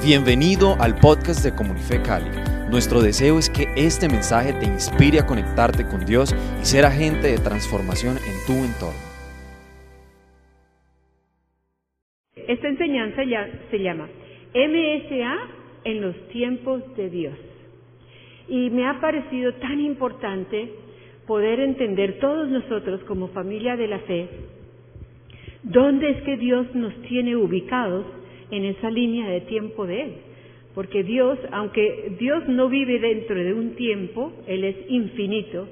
Bienvenido al podcast de Comunife Cali. Nuestro deseo es que este mensaje te inspire a conectarte con Dios y ser agente de transformación en tu entorno. Esta enseñanza ya se llama MSA en los tiempos de Dios. Y me ha parecido tan importante poder entender todos nosotros como familia de la fe dónde es que Dios nos tiene ubicados en esa línea de tiempo de Él. Porque Dios, aunque Dios no vive dentro de un tiempo, Él es infinito,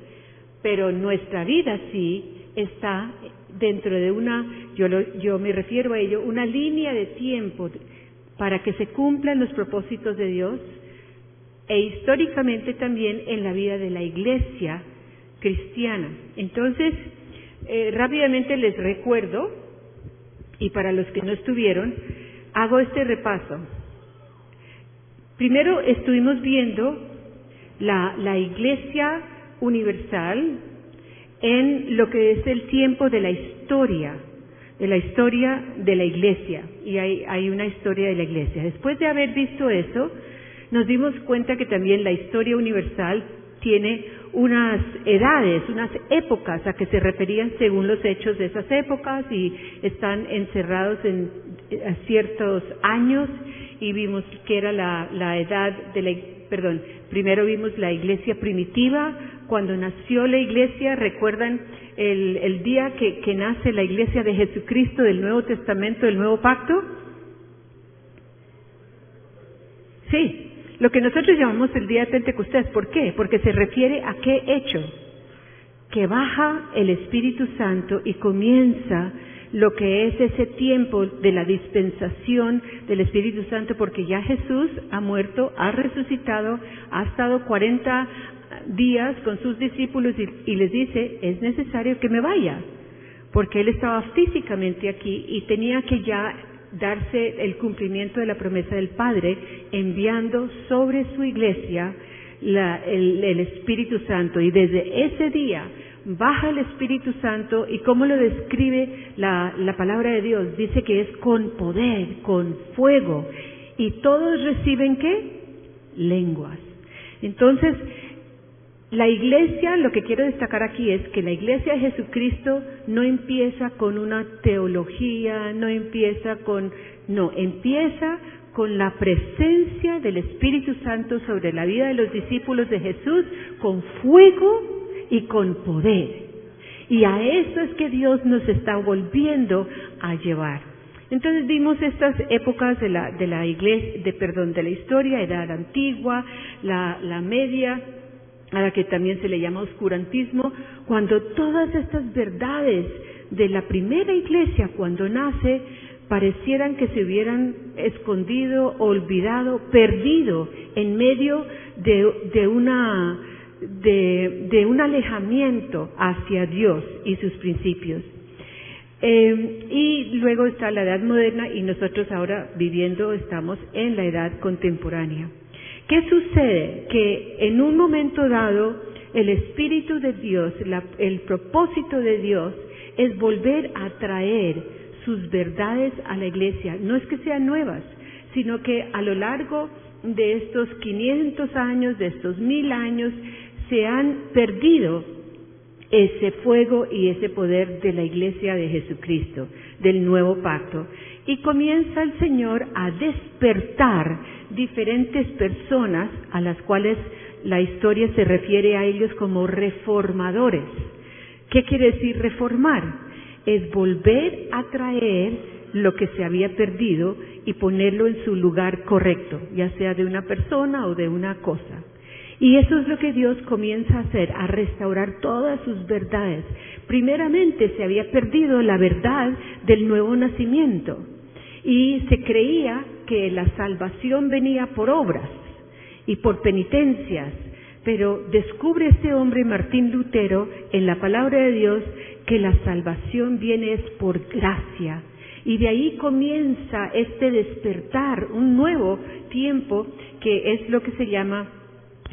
pero nuestra vida sí está dentro de una, yo, yo me refiero a ello, una línea de tiempo para que se cumplan los propósitos de Dios e históricamente también en la vida de la iglesia cristiana. Entonces, eh, rápidamente les recuerdo, y para los que no estuvieron, hago este repaso. Primero estuvimos viendo la, la Iglesia Universal en lo que es el tiempo de la historia, de la historia de la Iglesia. Y hay, hay una historia de la Iglesia. Después de haber visto eso, nos dimos cuenta que también la historia universal tiene unas edades, unas épocas a que se referían según los hechos de esas épocas y están encerrados en ciertos años y vimos que era la, la edad de la, perdón, primero vimos la iglesia primitiva, cuando nació la iglesia, recuerdan el, el día que, que nace la iglesia de Jesucristo del Nuevo Testamento, del Nuevo Pacto. Sí, lo que nosotros llamamos el día de Pentecostés. ¿Por qué? Porque se refiere a qué hecho? Que baja el Espíritu Santo y comienza lo que es ese tiempo de la dispensación del Espíritu Santo, porque ya Jesús ha muerto, ha resucitado, ha estado 40 días con sus discípulos y, les dice, es necesario que me vaya, porque él estaba físicamente aquí y tenía que ya darse el cumplimiento de la promesa del Padre, enviando sobre su iglesia la, el, Espíritu Santo. Y desde ese día baja el Espíritu Santo y cómo lo describe la, la palabra de Dios, dice que es con poder, con fuego. Y todos reciben qué? Lenguas. Entonces, la iglesia, lo que quiero destacar aquí es que la iglesia de Jesucristo no empieza con una teología, no empieza con, no, empieza con la presencia del Espíritu Santo sobre la vida de los discípulos de Jesús, con fuego y con poder. Y a eso es que Dios nos está volviendo a llevar. Entonces vimos estas épocas de la, de la iglesia, de, perdón, de la historia, edad antigua, la, la media, a la que también se le llama oscurantismo, cuando todas estas verdades de la primera iglesia, cuando nace, parecieran que se hubieran escondido, olvidado, perdido en medio de, de una, de, un alejamiento hacia Dios y sus principios. Eh, y luego está la edad moderna y nosotros ahora viviendo estamos en la edad contemporánea. ¿Qué sucede? Que en un momento dado el Espíritu de Dios, la, el propósito de Dios es volver a traer sus verdades a la iglesia. No es que sean nuevas, sino que a lo largo de estos 500 años, de estos mil años, se han perdido ese fuego y ese poder de la iglesia de Jesucristo, del nuevo pacto. Y comienza el Señor a despertar diferentes personas a las cuales la historia se refiere a ellos como reformadores. ¿Qué quiere decir reformar? Es volver a traer lo que se había perdido y ponerlo en su lugar correcto, ya sea de una persona o de una cosa. Y eso es lo que Dios comienza a hacer, a restaurar todas sus verdades. Primeramente se había perdido la verdad del nuevo nacimiento y se creía que la salvación venía por obras y por penitencias, pero descubre este hombre Martín Lutero en la palabra de Dios que la salvación viene es por gracia. Y de ahí comienza este despertar, un nuevo tiempo que es lo que se llama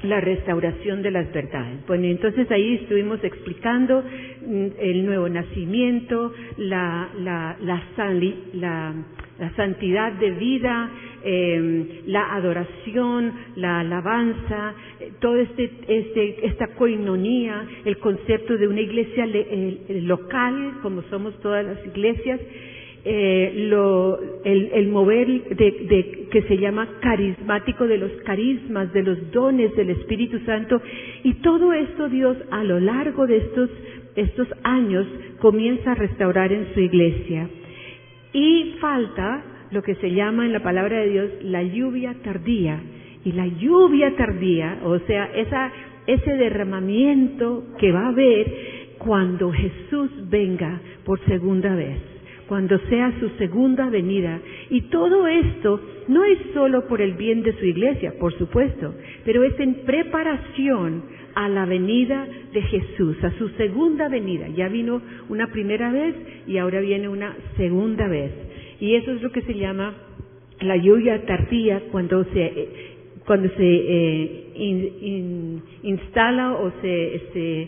la restauración de las verdades. Bueno, entonces ahí estuvimos explicando mm, el nuevo nacimiento, la, la, la, la, la santidad de vida, em, la adoración, la alabanza, eh, todo este, este, esta coinonía, el concepto de una iglesia local, como somos todas las iglesias, eh, lo, el, el, mover de, que se llama carismático de los carismas, de los dones del Espíritu Santo. Y todo esto Dios a lo largo de estos, estos años comienza a restaurar en su iglesia. Y falta lo que se llama en la palabra de Dios la lluvia tardía. Y la lluvia tardía, o sea, esa, ese derramamiento que va a haber cuando Jesús venga por segunda vez cuando sea su segunda venida. Y todo esto no es solo por el bien de su iglesia, por supuesto, pero es en preparación a la venida de Jesús, a su segunda venida. Ya vino una primera vez y ahora viene una segunda vez. Y eso es lo que se llama la lluvia tardía cuando se, cuando se eh, instala o se, se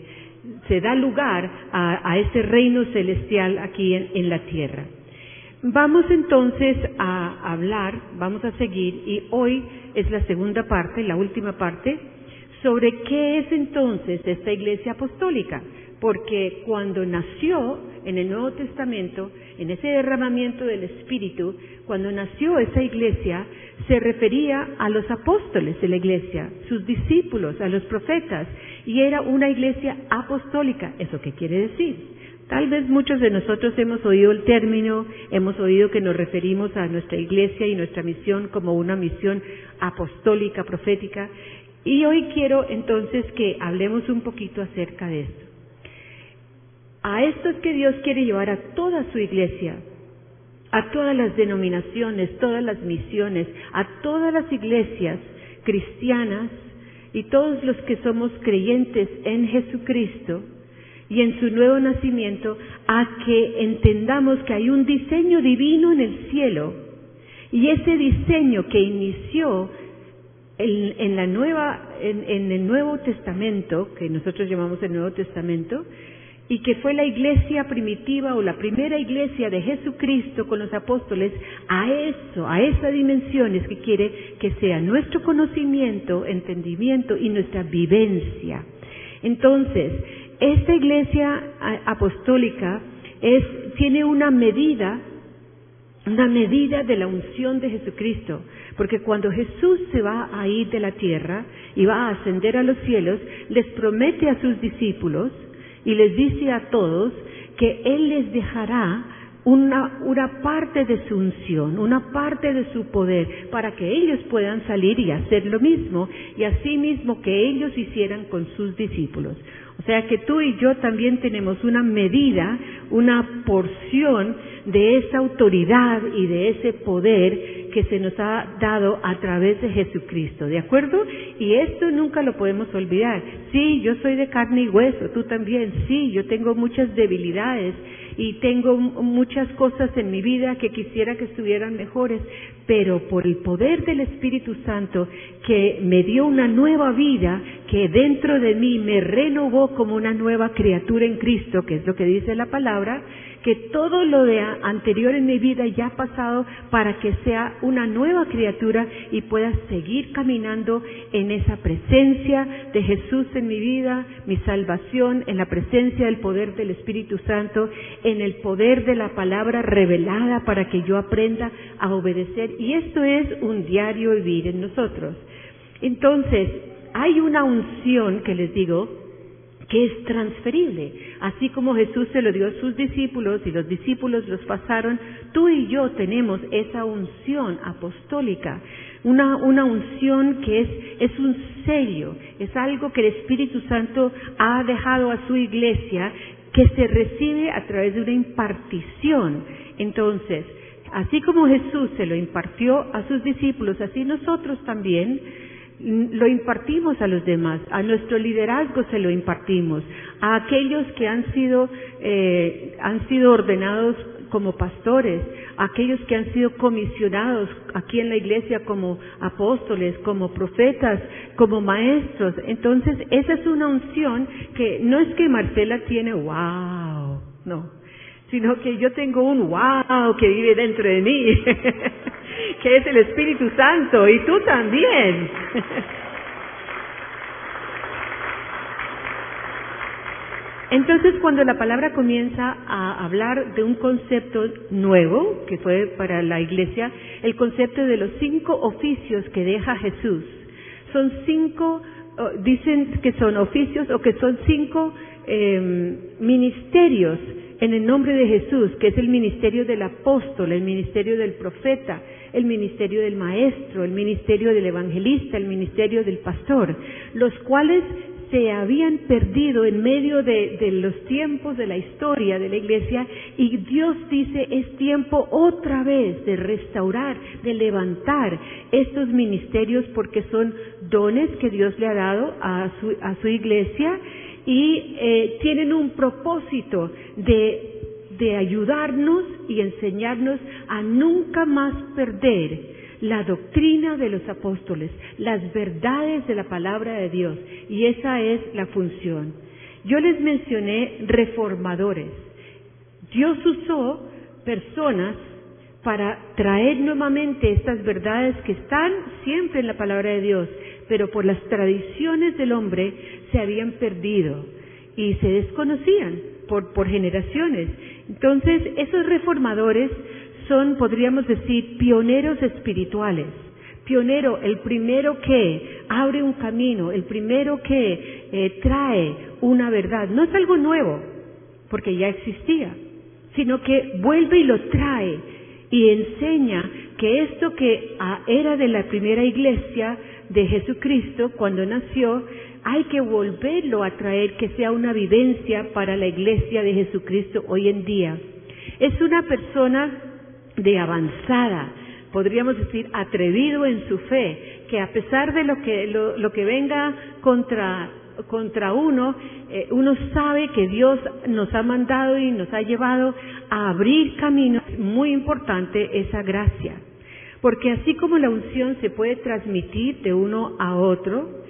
se da lugar a, ese reino celestial aquí en, la tierra. Vamos entonces a hablar, vamos a seguir, y hoy es la segunda parte, la última parte, sobre qué es entonces esta iglesia apostólica, porque cuando nació en el Nuevo Testamento, en ese derramamiento del Espíritu, cuando nació esa iglesia, se refería a los apóstoles de la iglesia, sus discípulos, a los profetas, y era una iglesia apostólica. ¿Eso qué quiere decir? Tal vez muchos de nosotros hemos oído el término, hemos oído que nos referimos a nuestra iglesia y nuestra misión como una misión apostólica, profética, y hoy quiero entonces que hablemos un poquito acerca de esto. A esto es que Dios quiere llevar a toda su iglesia, a todas las denominaciones, todas las misiones, a todas las iglesias cristianas y todos los que somos creyentes en Jesucristo y en su nuevo nacimiento, a que entendamos que hay un diseño divino en el cielo. Y ese diseño que inició en, la nueva, en el Nuevo Testamento, que nosotros llamamos el Nuevo Testamento, y que fue la iglesia primitiva o la primera iglesia de Jesucristo con los apóstoles, a eso, a esa dimensión es que quiere que sea nuestro conocimiento, entendimiento y nuestra vivencia. Entonces, esta iglesia apostólica es, tiene una medida, una medida de la unción de Jesucristo, porque cuando Jesús se va a ir de la tierra y va a ascender a los cielos, les promete a sus discípulos, y les dice a todos que Él les dejará una, una, parte de su unción, una parte de su poder, para que ellos puedan salir y hacer lo mismo, y así mismo que ellos hicieran con sus discípulos. Sea que tú y yo también tenemos una medida, una porción de esa autoridad y de ese poder que se nos ha dado a través de Jesucristo, ¿de acuerdo? Y esto nunca lo podemos olvidar. Sí, yo soy de carne y hueso, tú también, sí, yo tengo muchas debilidades y tengo muchas cosas en mi vida que quisiera que estuvieran mejores, pero por el poder del Espíritu Santo que me dio una nueva vida, que dentro de mí me renovó como una nueva criatura en Cristo, que es lo que dice la palabra, que todo lo de anterior en mi vida ya ha pasado para que sea una nueva criatura y pueda seguir caminando en esa presencia de Jesús en mi vida, mi salvación, en la presencia del poder del Espíritu Santo, en el poder de la palabra revelada para que yo aprenda a obedecer. Y esto es un diario vivir en nosotros. Entonces, hay una unción que les digo, que es transferible. Así como Jesús se lo dio a sus discípulos y los discípulos los pasaron, tú y yo tenemos esa unción apostólica, una, una unción que es, es un sello, es algo que el Espíritu Santo ha dejado a su iglesia que se recibe a través de una impartición. Entonces, así como Jesús se lo impartió a sus discípulos, así nosotros también lo impartimos a los demás, a nuestro liderazgo se lo impartimos, a aquellos que han sido, eh, han sido ordenados como pastores, a aquellos que han sido comisionados aquí en la iglesia como apóstoles, como profetas, como maestros. Entonces, esa es una unción que no es que Marcela tiene, wow, no, sino que yo tengo un wow que vive dentro de mí. que es el Espíritu Santo, y tú también. Entonces, cuando la palabra comienza a hablar de un concepto nuevo, que fue para la iglesia, el concepto de los cinco oficios que deja Jesús, son cinco, dicen que son oficios o que son cinco em, ministerios en el nombre de Jesús, que es el ministerio del apóstol, el ministerio del profeta, el ministerio del maestro, el ministerio del evangelista, el ministerio del pastor, los cuales se habían perdido en medio de, los tiempos de la historia de la iglesia y Dios dice es tiempo otra vez de restaurar, de levantar estos ministerios porque son dones que Dios le ha dado a su, a su iglesia y eh, tienen un propósito de, de ayudarnos y enseñarnos a nunca más perder la doctrina de los apóstoles, las verdades de la palabra de Dios, y esa es la función. Yo les mencioné reformadores. Dios usó personas para traer nuevamente estas verdades que están siempre en la palabra de Dios, pero por las tradiciones del hombre se habían perdido y se desconocían por, por generaciones. Entonces, esos reformadores son, podríamos decir, pioneros espirituales. Pionero, el primero que abre un camino, el primero que eh, trae una verdad. No es algo nuevo, porque ya existía, sino que vuelve y lo trae y enseña que esto que ah, era de la primera iglesia de Jesucristo cuando nació, hay que volverlo a traer que sea una vivencia para la iglesia de Jesucristo hoy en día. Es una persona de avanzada, podríamos decir atrevido en su fe, que a pesar de lo que, lo, que venga contra, contra uno, eh, uno sabe que Dios nos ha mandado y nos ha llevado a abrir caminos. Muy importante esa gracia. Porque así como la unción se puede transmitir de uno a otro,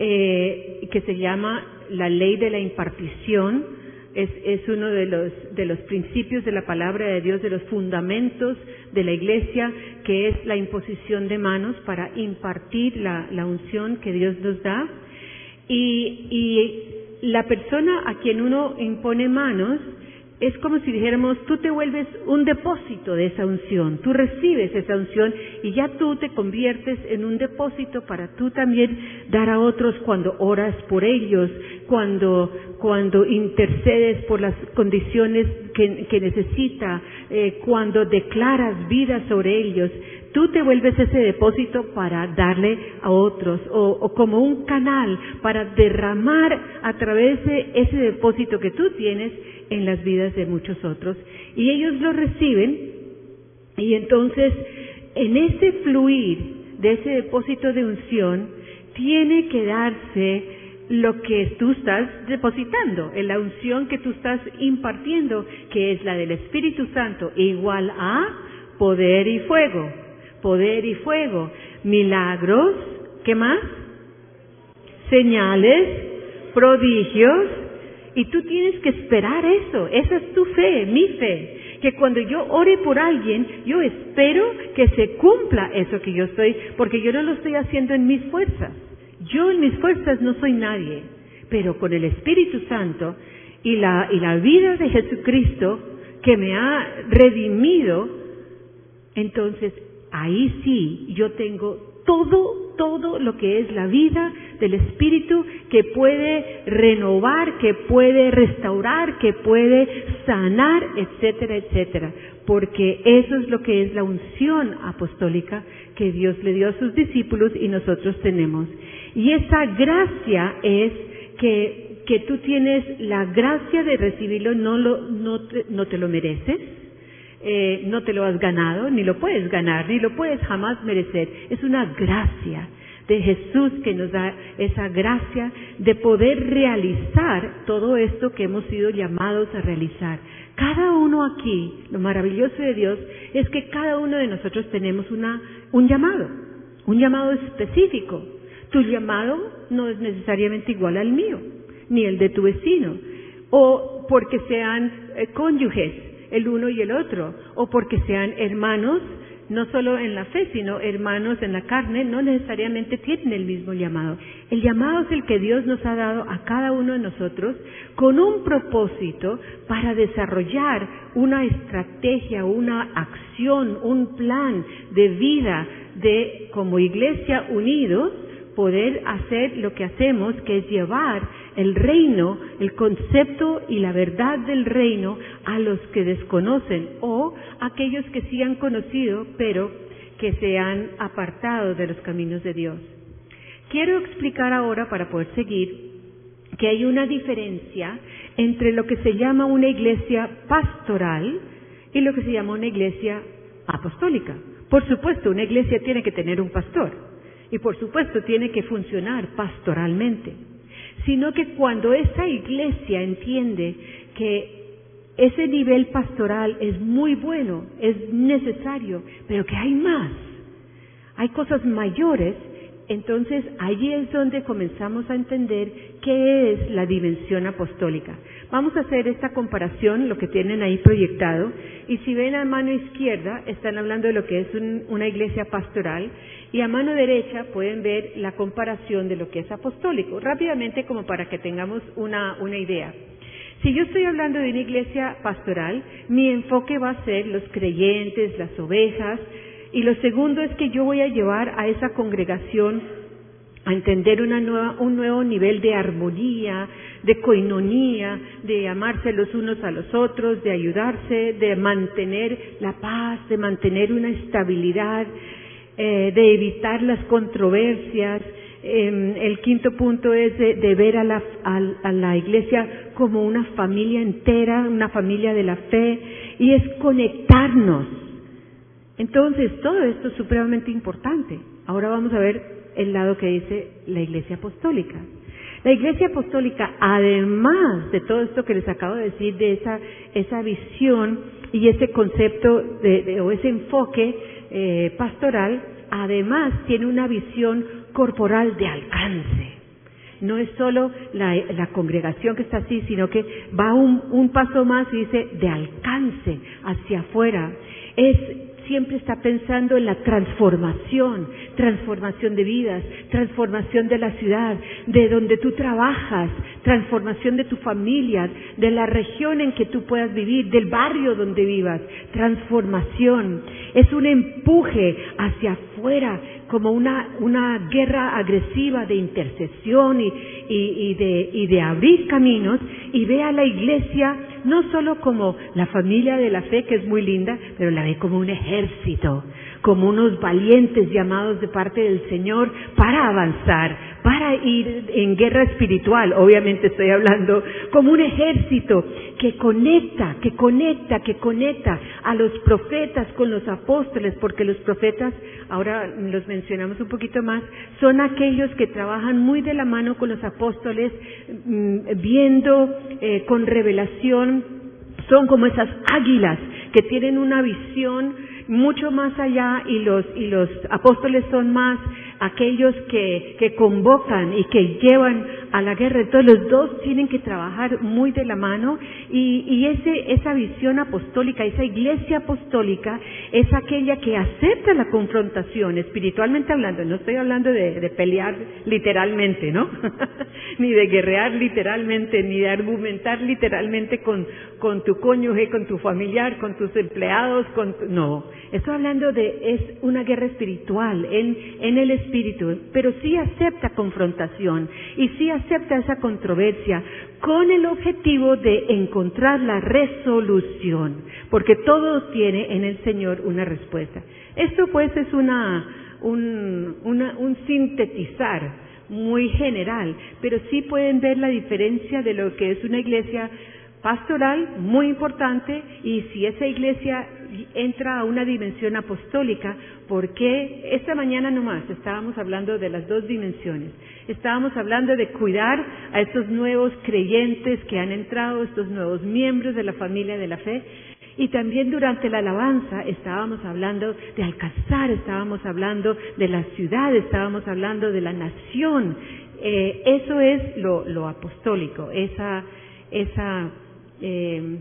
eh, que se llama la ley de la impartición, es, uno de los, de los principios de la palabra de Dios, de los fundamentos de la iglesia, que es la imposición de manos para impartir la, la unción que Dios nos da. Y, y la persona a quien uno impone manos es como si dijéramos, tú te vuelves un depósito de esa unción, tú recibes esa unción y ya tú te conviertes en un depósito para tú también dar a otros cuando oras por ellos, cuando, cuando intercedes por las condiciones que, necesita, eh, cuando declaras vida sobre ellos. Tú te vuelves ese depósito para darle a otros o, o como un canal para derramar a través de ese depósito que tú tienes en las vidas de muchos otros. Y ellos lo reciben y entonces en ese fluir de ese depósito de unción tiene que darse lo que tú estás depositando, en la unción que tú estás impartiendo, que es la del Espíritu Santo, igual a poder y fuego, poder y fuego, milagros, ¿qué más? Señales, prodigios, y tú tienes que esperar eso. Esa es tu fe, mi fe. Que cuando yo ore por alguien, yo espero que se cumpla eso que yo estoy, porque yo no lo estoy haciendo en mis fuerzas. Yo en mis fuerzas no soy nadie, pero con el Espíritu Santo y la, y la vida de Jesucristo que me ha redimido, entonces ahí sí yo tengo todo, todo lo que es la vida del Espíritu que puede renovar, que puede restaurar, que puede sanar, etcétera, etcétera. Porque eso es lo que es la unción apostólica que Dios le dio a sus discípulos y nosotros tenemos. Y esa gracia es que, que tú tienes la gracia de recibirlo, no, lo, no, te, no te lo mereces, eh, no te lo has ganado, ni lo puedes ganar, ni lo puedes jamás merecer. Es una gracia de Jesús que nos da esa gracia de poder realizar todo esto que hemos sido llamados a realizar. Cada uno aquí, lo maravilloso de Dios es que cada uno de nosotros tenemos una, un llamado, un llamado específico. Tu llamado no es necesariamente igual al mío, ni el de tu vecino, o porque sean eh, cónyuges el uno y el otro, o porque sean hermanos no solo en la fe, sino hermanos en la carne, no necesariamente tienen el mismo llamado. El llamado es el que Dios nos ha dado a cada uno de nosotros con un propósito para desarrollar una estrategia, una acción, un plan de vida de como iglesia unidos poder hacer lo que hacemos, que es llevar el reino, el concepto y la verdad del reino a los que desconocen o aquellos que sí han conocido, pero que se han apartado de los caminos de Dios. Quiero explicar ahora, para poder seguir, que hay una diferencia entre lo que se llama una iglesia pastoral y lo que se llama una iglesia apostólica. Por supuesto, una iglesia tiene que tener un pastor y por supuesto tiene que funcionar pastoralmente sino que cuando esa iglesia entiende que ese nivel pastoral es muy bueno, es necesario, pero que hay más, hay cosas mayores, entonces allí es donde comenzamos a entender qué es la dimensión apostólica. Vamos a hacer esta comparación, lo que tienen ahí proyectado, y si ven a mano izquierda, están hablando de lo que es una iglesia pastoral, y a mano derecha pueden ver la comparación de lo que es apostólico, rápidamente como para que tengamos una, una idea. Si yo estoy hablando de una iglesia pastoral, mi enfoque va a ser los creyentes, las ovejas, y lo segundo es que yo voy a llevar a esa congregación a entender una nueva, un nuevo nivel de armonía, de coinonía, de amarse los unos a los otros, de ayudarse, de mantener la paz, de mantener una estabilidad, eh, de evitar las controversias. Em, el quinto punto es de, ver a la, a la iglesia como una familia entera, una familia de la fe, y es conectarnos. Entonces, todo esto es supremamente importante. Ahora vamos a ver el lado que dice la iglesia apostólica. La iglesia apostólica, además de todo esto que les acabo de decir, de esa, esa visión y ese concepto de, o ese enfoque eh, pastoral, además tiene una visión corporal de alcance. No es solo la, la congregación que está así, sino que va un, paso más y dice de alcance hacia afuera. Es siempre está pensando en la transformación, transformación de vidas, transformación de la ciudad, de donde tú trabajas, transformación de tu familia, de la región en que tú puedas vivir, del barrio donde vivas, transformación. Es un empuje hacia afuera, como una, una guerra agresiva de intercesión y, y, de, y de abrir caminos y ve a la iglesia no solo como la familia de la fe, que es muy linda, pero la ve como un ejército, como unos valientes llamados de parte del Señor para avanzar, para ir en guerra espiritual, obviamente estoy hablando como un ejército que conecta, que conecta, que conecta a los profetas con los apóstoles, porque los profetas, ahora los mencionamos un poquito más, son aquellos que trabajan muy de la mano con los apóstoles, mm, viendo eh, con revelación, son como esas águilas que tienen una visión mucho más allá y los, y los apóstoles son más aquellos que, que convocan y que llevan a la guerra. Entonces los dos tienen que trabajar muy de la mano y, y ese, esa visión apostólica, esa iglesia apostólica es aquella que acepta la confrontación, espiritualmente hablando. No estoy hablando de, pelear literalmente, ¿no? ni de guerrear literalmente, ni de argumentar literalmente con, con tu cónyuge, con tu familiar, con tus empleados, con no. Estoy hablando de es una guerra espiritual en, en el espíritu espíritu, pero sí acepta confrontación y sí acepta esa controversia con el objetivo de encontrar la resolución, porque todo tiene en el Señor una respuesta. Esto pues es una, un, un sintetizar muy general, pero sí pueden ver la diferencia de lo que es una iglesia pastoral, muy importante, y si esa iglesia entra a una dimensión apostólica, porque esta mañana nomás estábamos hablando de las dos dimensiones. Estábamos hablando de cuidar a estos nuevos creyentes que han entrado, estos nuevos miembros de la familia de la fe, y también durante la alabanza estábamos hablando de alcanzar, estábamos hablando de la ciudad, estábamos hablando de la nación. Eh, eso es lo, apostólico, esa, esa eh,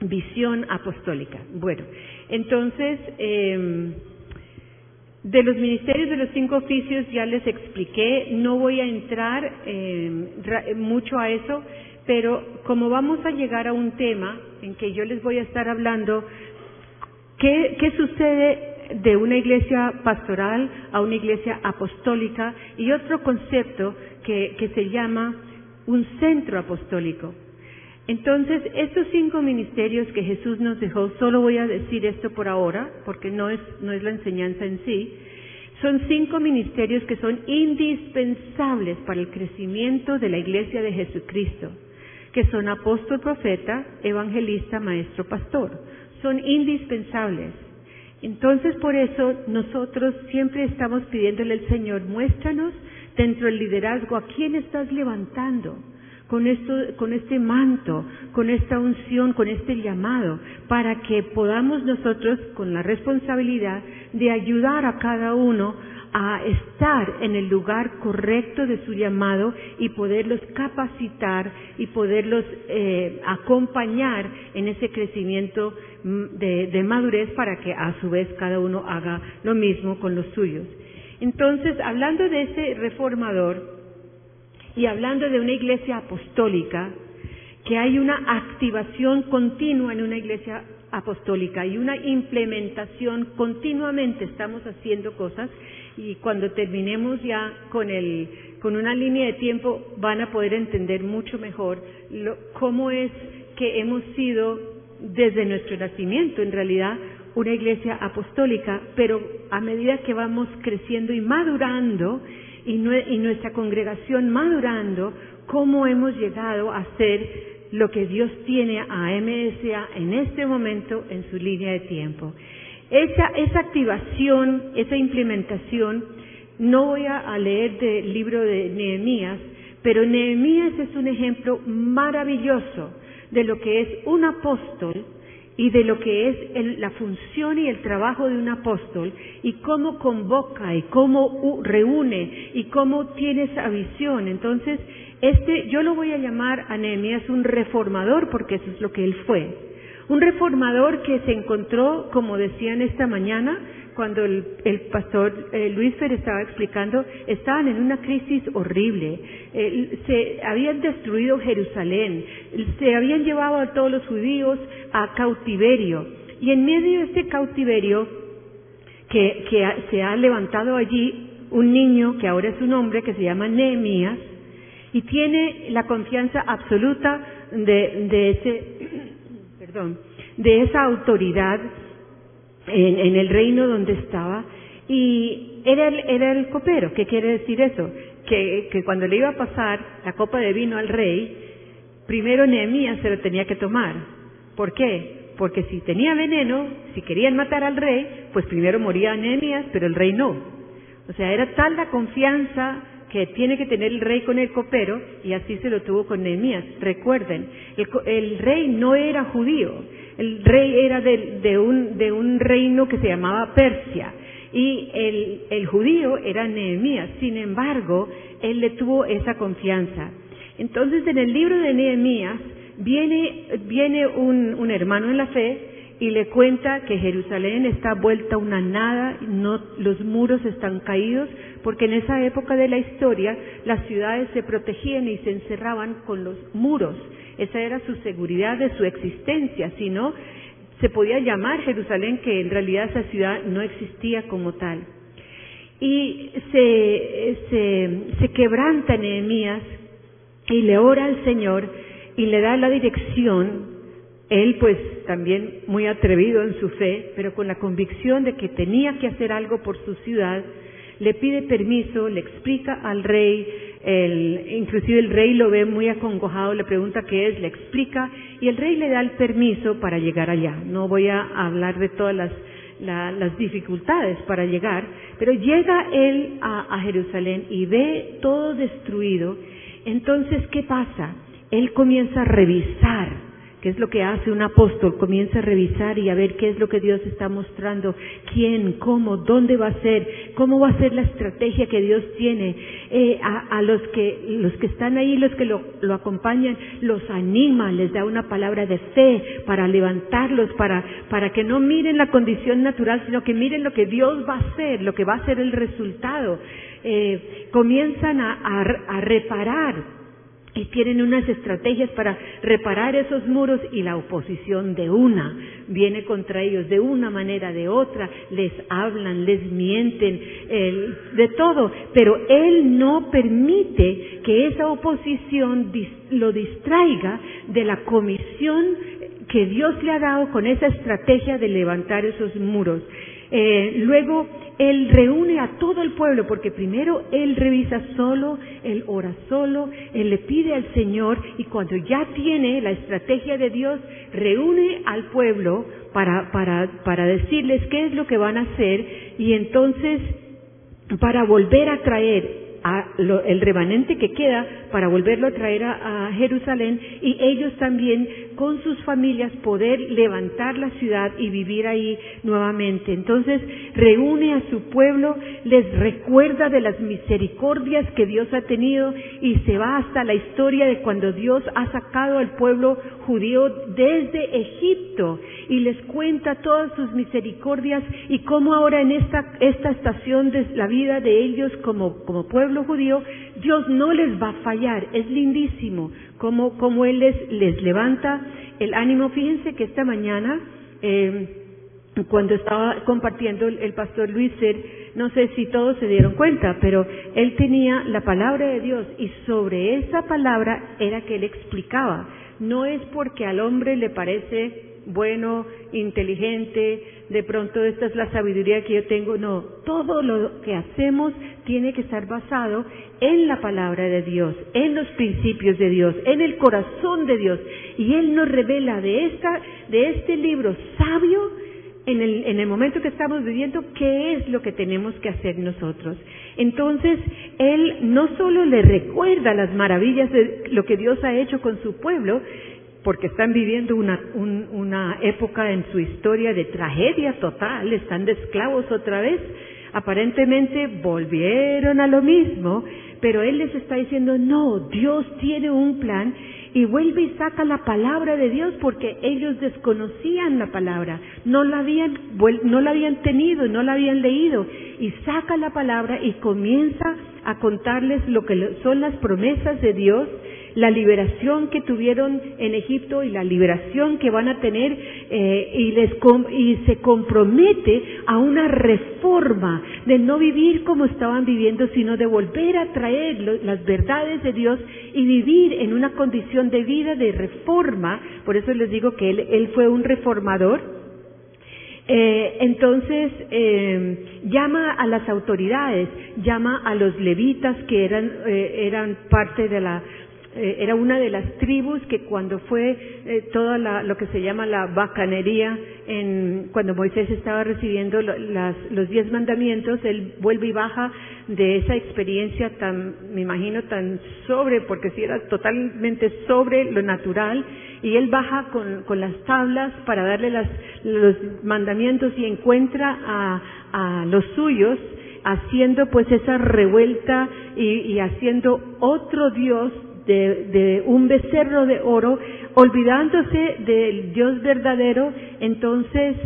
visión apostólica. Bueno, entonces, em, de los ministerios de los cinco oficios ya les expliqué, no voy a entrar em, mucho a eso, pero como vamos a llegar a un tema en que yo les voy a estar hablando, ¿qué, sucede de una iglesia pastoral a una iglesia apostólica y otro concepto que se llama un centro apostólico. Entonces, estos cinco ministerios que Jesús nos dejó, solo voy a decir esto por ahora, porque no es, no es la enseñanza en sí, son cinco ministerios que son indispensables para el crecimiento de la iglesia de Jesucristo, que son apóstol, profeta, evangelista, maestro, pastor. Son indispensables. Entonces, por eso nosotros siempre estamos pidiéndole al Señor, muéstranos dentro del liderazgo a quién estás levantando con, esto, con este manto, con esta unción, con este llamado, para que podamos nosotros, con la responsabilidad de ayudar a cada uno a estar en el lugar correcto de su llamado y poderlos capacitar y poderlos eh, acompañar en ese crecimiento mm, de, de madurez para que a su vez cada uno haga lo mismo con los suyos. Entonces, hablando de ese reformador y hablando de una iglesia apostólica, que hay una activación continua en una iglesia apostólica y una implementación continuamente estamos haciendo cosas y cuando terminemos ya con el con una línea de tiempo van a poder entender mucho mejor cómo es que hemos sido desde nuestro nacimiento en realidad una iglesia apostólica, pero a medida que vamos creciendo y madurando y, nuestra congregación madurando, cómo hemos llegado a ser lo que Dios tiene a MSA en este momento en su línea de tiempo. Esa, esa activación, esa implementación, no voy a, leer del libro de Nehemías, pero Nehemías es un ejemplo maravilloso de lo que es un apóstol y de lo que es la función y el trabajo de un apóstol y cómo convoca y cómo reúne y cómo tiene esa visión. Entonces, este, yo lo voy a llamar a Nehemías un reformador porque eso es lo que él fue. Un reformador que se encontró, como decían esta mañana, cuando el, pastor eh, Luis Fer estaba explicando, estaban en una crisis horrible. se habían destruido Jerusalén, se habían llevado a todos los judíos a cautiverio. Y en medio de este cautiverio, que, se ha levantado allí un niño, que ahora es un hombre, que se llama Nehemías, y tiene la confianza absoluta de, de ese, perdón, de esa autoridad en, el reino donde estaba y era el, era el copero. ¿Qué quiere decir eso? Que, que cuando le iba a pasar la copa de vino al rey, primero Nehemías se lo tenía que tomar. ¿Por qué? Porque si tenía veneno, si querían matar al rey, pues primero moría Nehemías, pero el rey no. O sea, era tal la confianza que tiene que tener el rey con el copero, y así se lo tuvo con Nehemías. Recuerden, el, el rey no era judío, el rey era de, un, de un reino que se llamaba Persia y el, el judío era Nehemías. Sin embargo, él le tuvo esa confianza. Entonces, en el libro de Nehemías viene, viene un, un hermano en la fe y le cuenta que Jerusalén está vuelta una nada, los muros están caídos, porque en esa época de la historia las ciudades se protegían y se encerraban con los muros. Esa era su seguridad de su existencia, si no, se podía llamar Jerusalén, que en realidad esa ciudad no existía como tal. Y se, se, se quebranta Nehemías y le ora al Señor y le da la dirección él pues también muy atrevido en su fe, pero con la convicción de que tenía que hacer algo por su ciudad, le pide permiso, le explica al rey, el, inclusive el rey lo ve muy acongojado, le pregunta qué es, le explica y el rey le da el permiso para llegar allá. No voy a hablar de todas las, dificultades para llegar, pero llega él a, a Jerusalén y ve todo destruido. Entonces, ¿qué pasa? Él comienza a revisar que es lo que hace un apóstol, comienza a revisar y a ver qué es lo que Dios está mostrando, quién, cómo, dónde va a ser, cómo va a ser la estrategia que Dios tiene. Eh, a, los que los que están ahí, los que lo, lo acompañan, los anima, les da una palabra de fe para levantarlos, para, para que no miren la condición natural, sino que miren lo que Dios va a hacer, lo que va a ser el resultado. Eh, comienzan a, a reparar y tienen unas estrategias para reparar esos muros y la oposición de una viene contra ellos de una manera, de otra, les hablan, les mienten, de todo, pero Él no permite que esa oposición lo distraiga de la comisión que Dios le ha dado con esa estrategia de levantar esos muros. Eh, luego él reúne a todo el pueblo, porque primero Él revisa solo, Él ora solo, Él le pide al Señor y cuando ya tiene la estrategia de Dios, reúne al pueblo para, para, para decirles qué es lo que van a hacer y entonces para volver a traer el remanente que queda para volverlo a traer a, Jerusalén y ellos también con sus familias poder levantar la ciudad y vivir ahí nuevamente. Entonces reúne a su pueblo, les recuerda de las misericordias que Dios ha tenido y se va hasta la historia de cuando Dios ha sacado al pueblo judío desde Egipto y les cuenta todas sus misericordias y cómo ahora en esta, esta estación de la vida de ellos como, como pueblo judío, Dios no les va a fallar. Es lindísimo cómo, cómo Él les, les levanta el ánimo. Fíjense que esta mañana, eh, cuando estaba compartiendo el, pastor Luis no sé si todos se dieron cuenta, pero él tenía la palabra de Dios y sobre esa palabra era que él explicaba. No es porque al hombre le parece bueno, inteligente, de pronto esta es la sabiduría que yo tengo. No, todo lo que hacemos tiene que estar basado en la palabra de Dios, en los principios de Dios, en el corazón de Dios. Y Él nos revela de, esta, de este libro sabio en el, en el momento que estamos viviendo qué es lo que tenemos que hacer nosotros. Entonces, Él no solo le recuerda las maravillas de lo que Dios ha hecho con su pueblo, porque están viviendo una, una época en su historia de tragedia total, están de esclavos otra vez, aparentemente volvieron a lo mismo, pero Él les está diciendo, no, Dios tiene un plan y vuelve y saca la palabra de Dios porque ellos desconocían la palabra, no la habían, no la habían tenido, no la habían leído. Y saca la palabra y comienza a contarles lo que son las promesas de Dios la liberación que tuvieron en Egipto y la liberación que van a tener eh, y, les y se compromete a una reforma de no vivir como estaban viviendo, sino de volver a traer las verdades de Dios y vivir en una condición de vida de reforma. Por eso les digo que él, él fue un reformador. Eh, entonces eh, llama a las autoridades, llama a los levitas que eran, eran parte de la eh, era una de las tribus que cuando fue eh, toda lo que se llama la bacanería, en, cuando Moisés estaba recibiendo los diez mandamientos, él vuelve y baja de esa experiencia tan, me imagino, tan sobre, porque si era totalmente sobre lo natural, y él baja con, con las tablas para darle las, los mandamientos y encuentra a, a los suyos haciendo pues esa revuelta y haciendo otro Dios de, un becerro de oro, olvidándose del Dios verdadero, entonces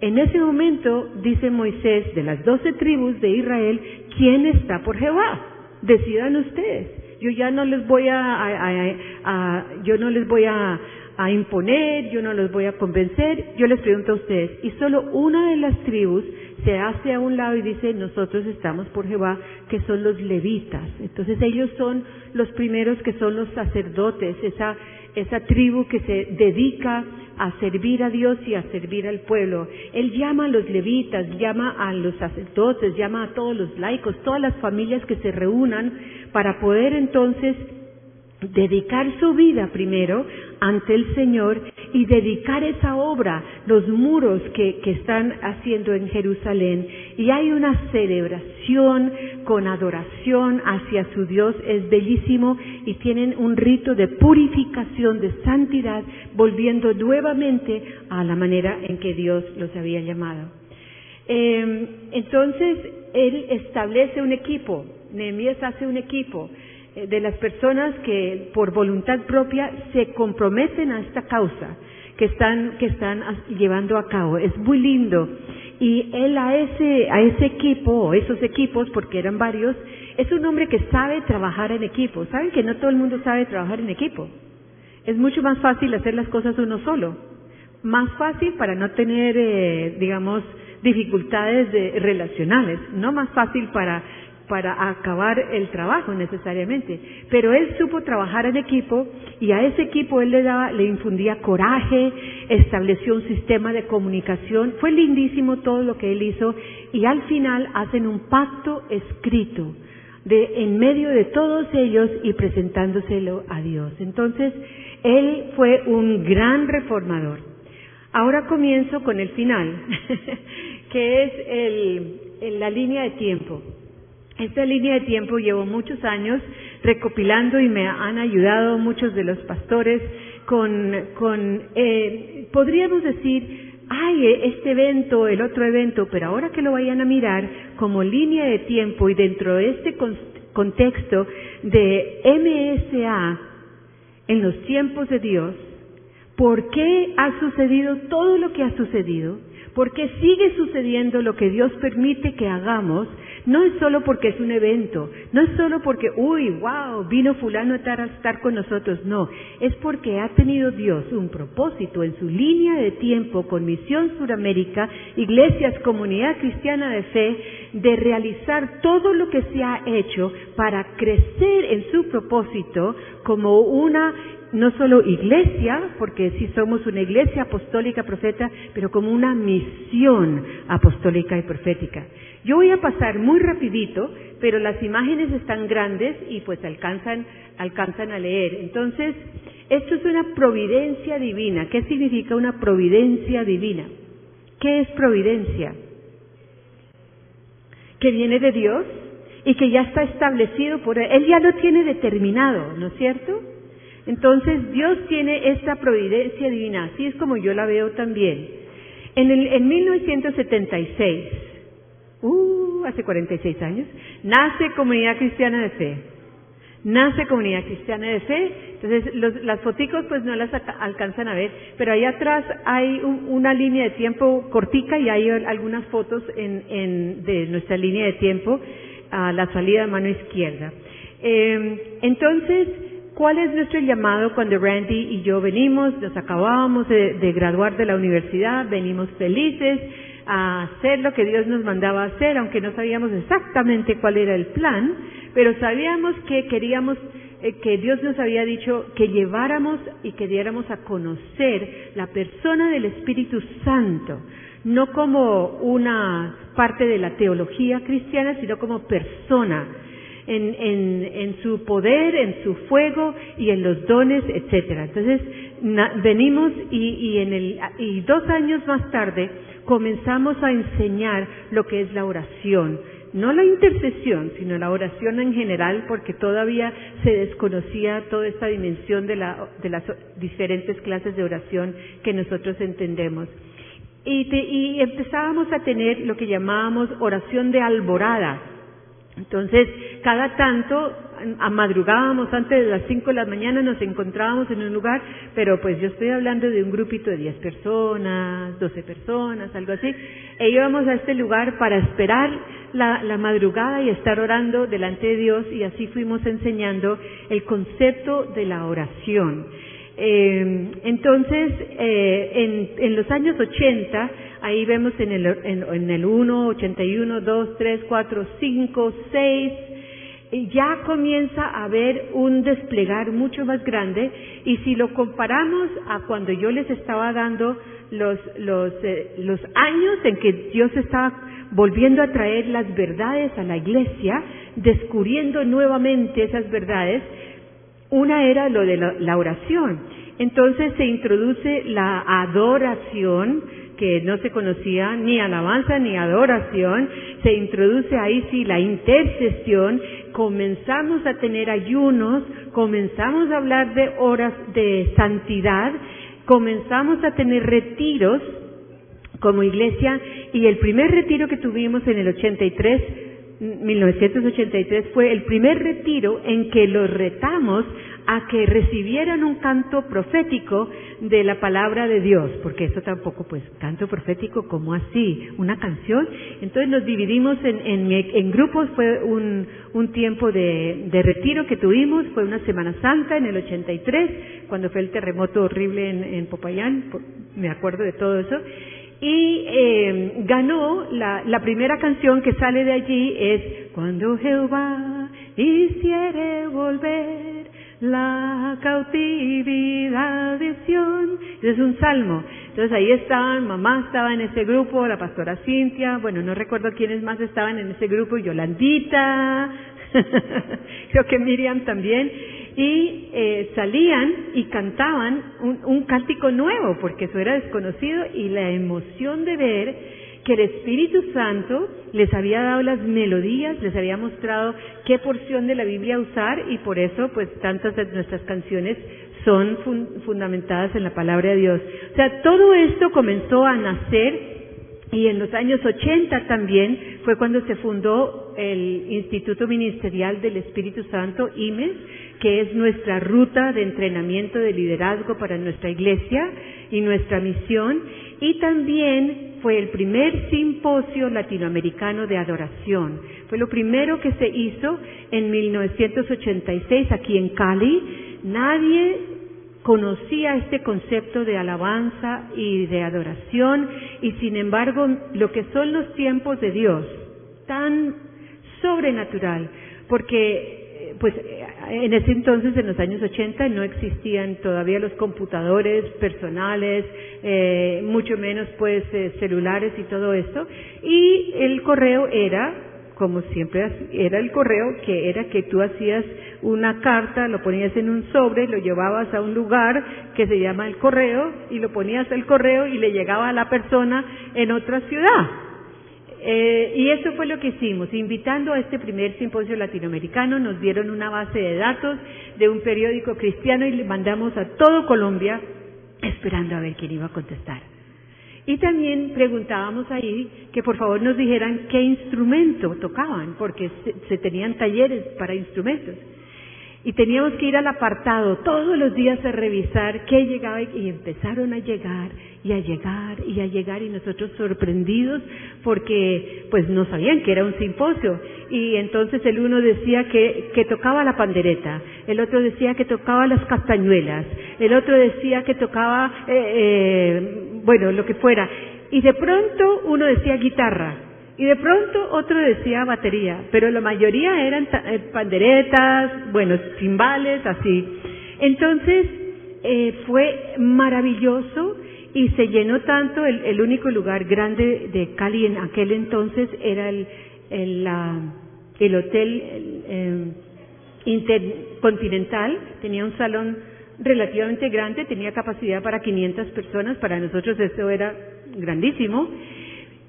en ese momento dice Moisés de las doce tribus de Israel, ¿quién está por Jehová? Decidan ustedes. Yo ya no les voy a, yo no les voy a, a imponer, yo no los voy a convencer, yo les pregunto a ustedes. Y solo una de las tribus se hace a un lado y dice, nosotros estamos por Jehová, que son los levitas. Entonces ellos son los primeros que son los sacerdotes, esa, esa tribu que se dedica a servir a Dios y a servir al pueblo. Él llama a los levitas, llama a los sacerdotes, llama a todos los laicos, todas las familias que se reúnan para poder entonces dedicar su vida primero ante el Señor y dedicar esa obra, los muros que, que, están haciendo en Jerusalén. Y hay una celebración con adoración hacia su Dios, es bellísimo y tienen un rito de purificación, de santidad, volviendo nuevamente a la manera en que Dios los había llamado. Eh, entonces, él establece un equipo, Nehemías hace un equipo de las personas que por voluntad propia se comprometen a esta causa que están, que están llevando a cabo. Es muy lindo. Y él a ese, a ese equipo, esos equipos, porque eran varios, es un hombre que sabe trabajar en equipo. Saben que no todo el mundo sabe trabajar en equipo. Es mucho más fácil hacer las cosas uno solo. Más fácil para no tener, eh, digamos, dificultades de, relacionales. No más fácil para para acabar el trabajo necesariamente, pero él supo trabajar en equipo y a ese equipo él le daba, le infundía coraje, estableció un sistema de comunicación, fue lindísimo todo lo que él hizo y al final hacen un pacto escrito de en medio de todos ellos y presentándoselo a Dios. Entonces, él fue un gran reformador. Ahora comienzo con el final, que es el, la línea de tiempo. Esta línea de tiempo llevo muchos años recopilando y me han ayudado muchos de los pastores con, con eh, podríamos decir, ay, este evento, el otro evento, pero ahora que lo vayan a mirar como línea de tiempo y dentro de este contexto de MSA en los tiempos de Dios, ¿por qué ha sucedido todo lo que ha sucedido? ¿Por qué sigue sucediendo lo que Dios permite que hagamos no es solo porque es un evento, no es solo porque, uy, wow, vino fulano a estar con nosotros, no, es porque ha tenido Dios un propósito en su línea de tiempo con Misión Suramérica, Iglesias, Comunidad Cristiana de Fe, de realizar todo lo que se ha hecho para crecer en su propósito como una no solo iglesia, porque sí somos una iglesia apostólica profeta, pero como una misión apostólica y profética. Yo voy a pasar muy rapidito, pero las imágenes están grandes y pues alcanzan, alcanzan a leer. Entonces, esto es una providencia divina. ¿Qué significa una providencia divina? ¿Qué es providencia? Que viene de Dios y que ya está establecido por Él. Él ya lo tiene determinado, ¿no es cierto? Entonces Dios tiene esta providencia divina, así es como yo la veo también. En, el, en 1976, uh, hace 46 años, nace Comunidad Cristiana de Fe. Nace Comunidad Cristiana de Fe, entonces los, las foticos pues no las alcanzan a ver, pero ahí atrás hay una línea de tiempo cortica y hay algunas fotos en, en, de nuestra línea de tiempo a la salida de mano izquierda. Eh, entonces, ¿Cuál es nuestro llamado cuando Randy y yo venimos, nos acabábamos de, graduar de la universidad, venimos felices a hacer lo que Dios nos mandaba hacer, aunque no sabíamos exactamente cuál era el plan, pero sabíamos que queríamos, eh, que Dios nos había dicho que lleváramos y que diéramos a conocer la persona del Espíritu Santo, no como una parte de la teología cristiana, sino como persona en, en, su poder, en su fuego y en los dones, etcétera. Entonces venimos y, y, en el, y dos años más tarde comenzamos a enseñar lo que es la oración. No la intercesión, sino la oración en general, porque todavía se desconocía toda esta dimensión de, la, de las diferentes clases de oración que nosotros entendemos. Y, y empezábamos a tener lo que llamábamos oración de alborada, entonces, cada tanto, a madrugábamos antes de las 5 de la mañana, nos encontrábamos en un lugar, pero pues yo estoy hablando de un grupito de 10 personas, 12 personas, algo así, e íbamos a este lugar para esperar la, la madrugada y estar orando delante de Dios y así fuimos enseñando el concepto de la oración. Eh, entonces, eh, en, en, los años 80, ahí vemos en el, en, el 1, 81, 2, 3, 4, 5, 6, ya comienza a haber un desplegar mucho más grande y si lo comparamos a cuando yo les estaba dando los, los, eh, los años en que Dios estaba volviendo a traer las verdades a la iglesia, descubriendo nuevamente esas verdades, Una era lo de la, oración. Entonces se introduce la adoración, que no se conocía ni alabanza ni adoración, se introduce ahí sí la intercesión, comenzamos a tener ayunos, comenzamos a hablar de horas de santidad, comenzamos a tener retiros como iglesia y el primer retiro que tuvimos en el 83 1983 fue el primer retiro en que los retamos a que recibieran un canto profético de la palabra de Dios, porque eso tampoco, pues, canto profético, como así? Una canción. Entonces nos dividimos en, en, grupos, fue un, un tiempo de, de, retiro que tuvimos, fue una Semana Santa en el 83, cuando fue el terremoto horrible en, en Popayán, me acuerdo de todo eso y eh, ganó la, la, primera canción que sale de allí es Cuando Jehová hiciere volver la cautividad de Sion. Es un salmo. Entonces ahí estaban, mamá estaba en ese grupo, la pastora Cintia, bueno, no recuerdo quiénes más estaban en ese grupo, Yolandita, creo que Miriam también y eh, salían y cantaban un, un cántico nuevo, porque eso era desconocido, y la emoción de ver que el Espíritu Santo les había dado las melodías, les había mostrado qué porción de la Biblia usar, y por eso, pues, tantas de nuestras canciones son fundamentadas en la palabra de Dios. O sea, todo esto comenzó a nacer y en los años 80 también fue cuando se fundó el Instituto Ministerial del Espíritu Santo, IMES, que es nuestra ruta de entrenamiento de liderazgo para nuestra iglesia y nuestra misión. Y también fue el primer simposio latinoamericano de adoración. Fue lo primero que se hizo en 1986 aquí en Cali. Nadie conocía este concepto de alabanza y de adoración y sin embargo lo que son los tiempos de Dios, tan sobrenatural, porque pues en ese entonces, en los años 80, no existían todavía los computadores personales, eh, mucho menos pues eh, celulares y todo esto, y el correo era como siempre era el correo, que era que tú hacías una carta, lo ponías en un sobre, lo llevabas a un lugar que se llama el correo y lo ponías el correo y le llegaba a la persona en otra ciudad. Eh, y eso fue lo que hicimos. Invitando a este primer simposio latinoamericano, nos dieron una base de datos de un periódico cristiano y le mandamos a todo Colombia esperando a ver quién iba a contestar. Y también preguntábamos ahí que por favor nos dijeran qué instrumento tocaban, porque se, tenían talleres para instrumentos. Y teníamos que ir al apartado todos los días a revisar qué llegaba y empezaron a llegar y a llegar y a llegar y nosotros sorprendidos porque pues no sabían que era un simposio. Y entonces el uno decía que, que tocaba la pandereta, el otro decía que tocaba las castañuelas, el otro decía que tocaba, eh, eh, bueno, lo que fuera, y de pronto uno decía guitarra, y de pronto otro decía batería, pero la mayoría eran eh, panderetas, bueno, cimbales, así. Entonces, eh, fue maravilloso y se llenó tanto, el, único lugar grande de Cali en aquel entonces era el, el, el hotel eh, intercontinental, tenía un salón relativamente grande, tenía capacidad para 500 personas, para nosotros eso era grandísimo,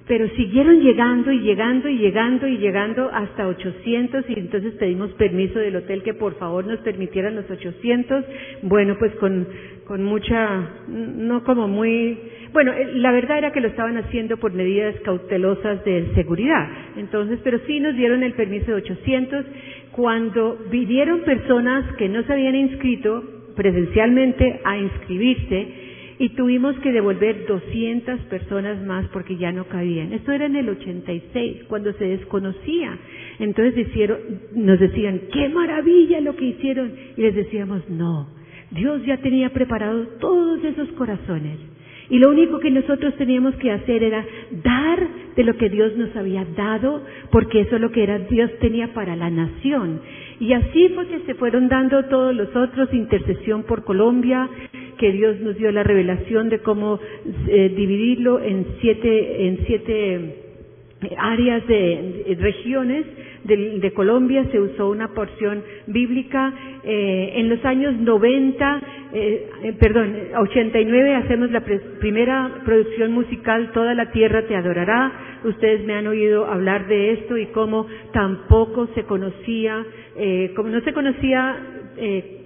pero siguieron llegando y llegando y llegando y llegando hasta 800 y entonces pedimos permiso del hotel que por favor nos permitieran los 800, bueno pues con, con mucha, no como muy, bueno, eh, la verdad era que lo estaban haciendo por medidas cautelosas de seguridad, entonces, pero sí nos dieron el permiso de 800, cuando vinieron personas que no se habían inscrito presencialmente a inscribirse, y tuvimos que devolver 200 personas más porque ya no cabían. Esto era en el 86, cuando se desconocía. Entonces nos decían, qué maravilla lo que hicieron. Y les decíamos, no, Dios ya tenía preparado todos esos corazones. Y lo único que nosotros teníamos que hacer era dar de lo que Dios nos había dado, porque eso es lo que era Dios tenía para la nación. Y así fue que se fueron dando todos los otros, intercesión por Colombia, que Dios nos dio la revelación de cómo eh, dividirlo en siete, en siete eh, áreas de, regiones de, Colombia se usó una porción bíblica. Eh, en los años 90, eh, eh, perdón, 89 hacemos la primera producción musical, Toda la tierra te adorará. Ustedes me han oído hablar de esto y cómo tampoco se conocía, como no se conocía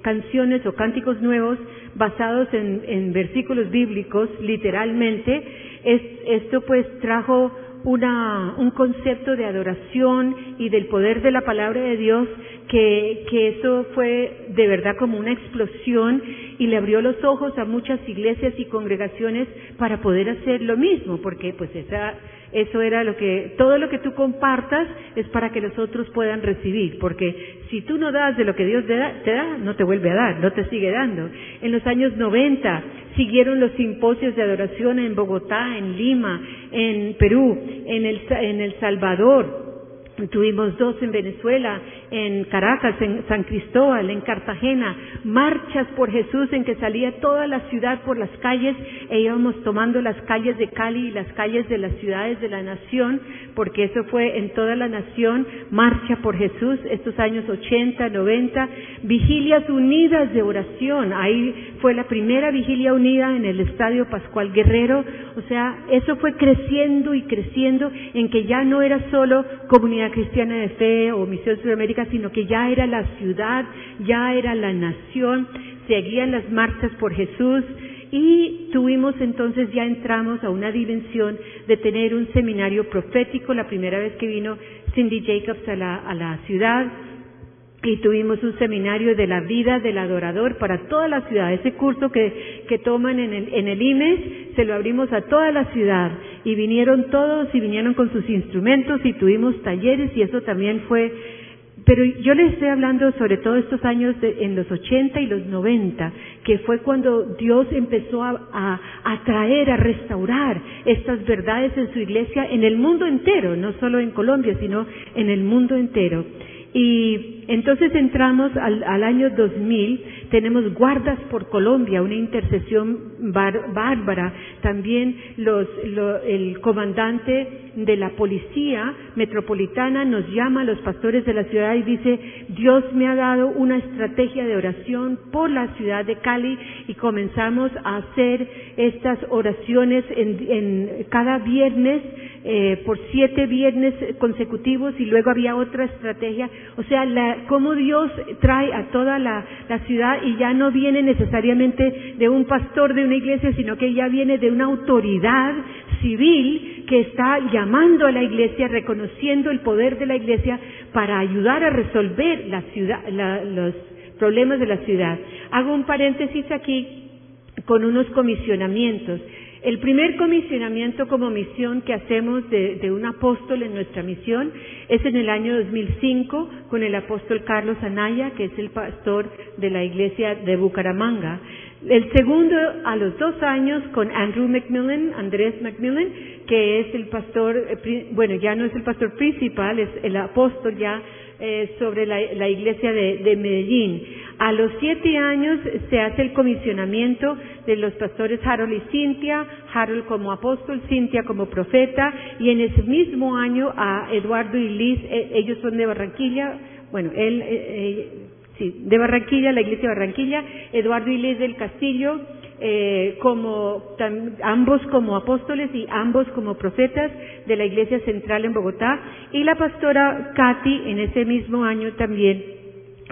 canciones o cánticos nuevos basados en, versículos bíblicos, literalmente, esto pues trajo una, un concepto de adoración y del poder de la palabra de Dios que, que eso fue de verdad como una explosión y le abrió los ojos a muchas iglesias y congregaciones para poder hacer lo mismo, porque pues esa, eso era lo que, todo lo que tú compartas es para que los otros puedan recibir, porque si tú no das de lo que Dios te da, te da, no te vuelve a dar, no te sigue dando. En los años 90 siguieron los simposios de adoración en Bogotá, en Lima, en Perú, en El, en el Salvador, Tuvimos dos en Venezuela, en Caracas, en San Cristóbal, en Cartagena, marchas por Jesús en que salía toda la ciudad por las calles e íbamos tomando las calles de Cali y las calles de las ciudades de la nación, porque eso fue en toda la nación, marcha por Jesús, estos años 80, 90, vigilias unidas de oración, ahí fue la primera vigilia unida en el Estadio Pascual Guerrero, o sea, eso fue creciendo y creciendo en que ya no era solo comunidad cristiana de fe o Misión Sudamérica, sino que ya era la ciudad, ya era la nación, seguían las marchas por Jesús. Y tuvimos entonces, ya entramos a una dimensión de tener un seminario profético, la primera vez que vino Cindy Jacobs a la, a la ciudad, y tuvimos un seminario de la vida del adorador para toda la ciudad. Ese curso que, que toman en el, en el IMES se lo abrimos a toda la ciudad y vinieron todos y vinieron con sus instrumentos y tuvimos talleres y eso también fue pero yo les estoy hablando sobre todo estos años en los 80 y los 90, que fue cuando Dios empezó a, a, a, traer, a restaurar estas verdades en su iglesia en el mundo entero, no solo en Colombia, sino en el mundo entero. Y entonces entramos al, al, año 2000, tenemos guardas por Colombia, una intercesión bárbara. También los, el comandante de la policía metropolitana nos llama a los pastores de la ciudad y dice, Dios me ha dado una estrategia de oración por la ciudad de Cali y comenzamos a hacer estas oraciones en, en cada viernes eh, por siete viernes consecutivos y luego había otra estrategia. O sea, la, cómo Dios trae a toda la, la, ciudad y ya no viene necesariamente de un pastor de una iglesia, sino que ya viene de una autoridad civil que está llamando a la iglesia, reconociendo el poder de la iglesia para ayudar a resolver la ciudad, los problemas de la ciudad. Hago un paréntesis aquí con unos comisionamientos. El primer comisionamiento como misión que hacemos de, un apóstol en nuestra misión es en el año 2005 con el apóstol Carlos Anaya, que es el pastor de la iglesia de Bucaramanga. El segundo, a los dos años, con Andrew Macmillan, Andrés Macmillan, que es el pastor, eh, bueno, ya no es el pastor principal, es el apóstol ya eh, sobre la, iglesia de, Medellín. A los siete años se hace el comisionamiento de los pastores Harold y Cintia, Harold como apóstol, Cintia como profeta, y en ese mismo año a Eduardo y Liz, eh, ellos son de Barranquilla, bueno, él, eh, sí, de Barranquilla, la iglesia de Barranquilla, Eduardo y Liz del Castillo, eh, como ambos como apóstoles y ambos como profetas de la Iglesia Central en Bogotá y la pastora Katy en ese mismo año también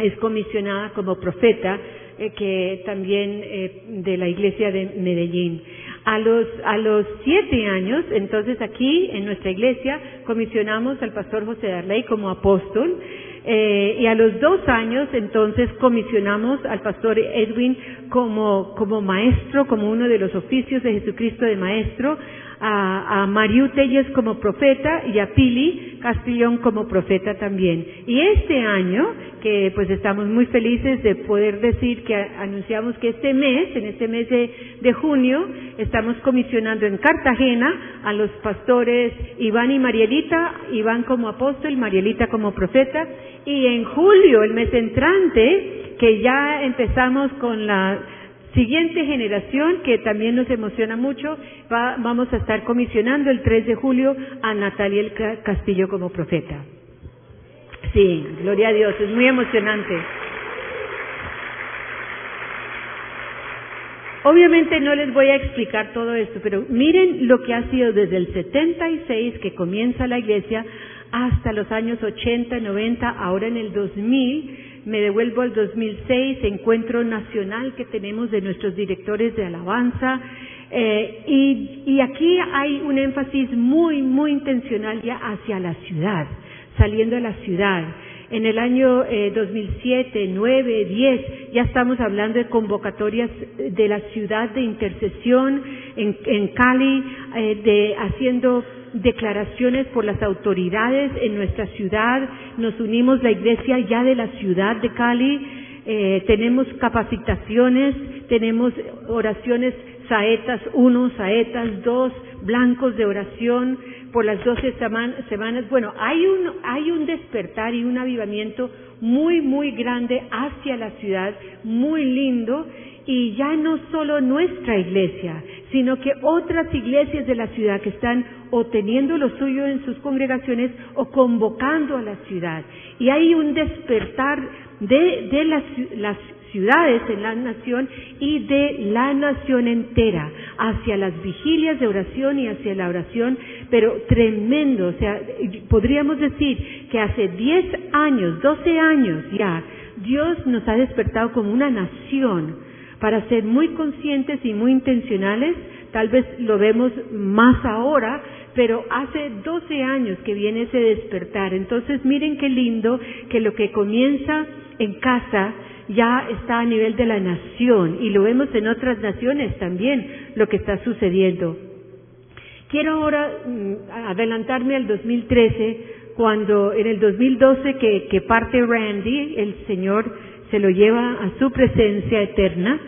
es comisionada como profeta eh, que también eh, de la Iglesia de Medellín. A los, a los siete años, entonces aquí en nuestra iglesia comisionamos al pastor José Darley como apóstol eh, y a los dos años, entonces, comisionamos al pastor Edwin como, como maestro, como uno de los oficios de Jesucristo de maestro, a, a Mariu Telles como profeta y a Pili Castellón como profeta también. Y este año, que pues estamos muy felices de poder decir que anunciamos que este mes, en este mes de, de junio, estamos comisionando en Cartagena a los pastores Iván y Marielita, Iván como apóstol, Marielita como profeta, y en julio, el mes entrante, que ya empezamos con la siguiente generación, que también nos emociona mucho, vamos a estar comisionando el 3 de julio a Natalia Castillo como profeta. Sí, gloria a Dios, es muy emocionante. Obviamente no les voy a explicar todo esto, pero miren lo que ha sido desde el 76 que comienza la iglesia hasta los años 80, 90, ahora en el 2000, me devuelvo al 2006, encuentro nacional que tenemos de nuestros directores de alabanza, eh, y, y aquí hay un énfasis muy, muy intencional ya hacia la ciudad, saliendo a la ciudad. En el año eh, 2007, 9, 10, ya estamos hablando de convocatorias de la ciudad de intercesión en, en Cali, eh, de haciendo declaraciones por las autoridades en nuestra ciudad. Nos unimos la iglesia ya de la ciudad de Cali. Eh, tenemos capacitaciones, tenemos oraciones saetas 1, saetas 2, blancos de oración por las 12 semanas. Bueno, hay un, hay un despertar y un avivamiento muy, muy grande hacia la ciudad, muy lindo, y ya no solo nuestra iglesia, sino que otras iglesias de la ciudad que están o teniendo lo suyo en sus congregaciones o convocando a la ciudad. Y hay un despertar de, de las, las ciudades en la nación y de la nación entera hacia las vigilias de oración y hacia la oración, pero tremendo, o sea, podríamos decir que hace 10 años, 12 años ya, Dios nos ha despertado como una nación para ser muy conscientes y muy intencionales, tal vez lo vemos más ahora, pero hace 12 años que viene ese despertar. Entonces miren qué lindo que lo que comienza en casa ya está a nivel de la nación y lo vemos en otras naciones también lo que está sucediendo. Quiero ahora mm, adelantarme al 2013 cuando en el 2012 que, que parte Randy, el Señor se lo lleva a su presencia eterna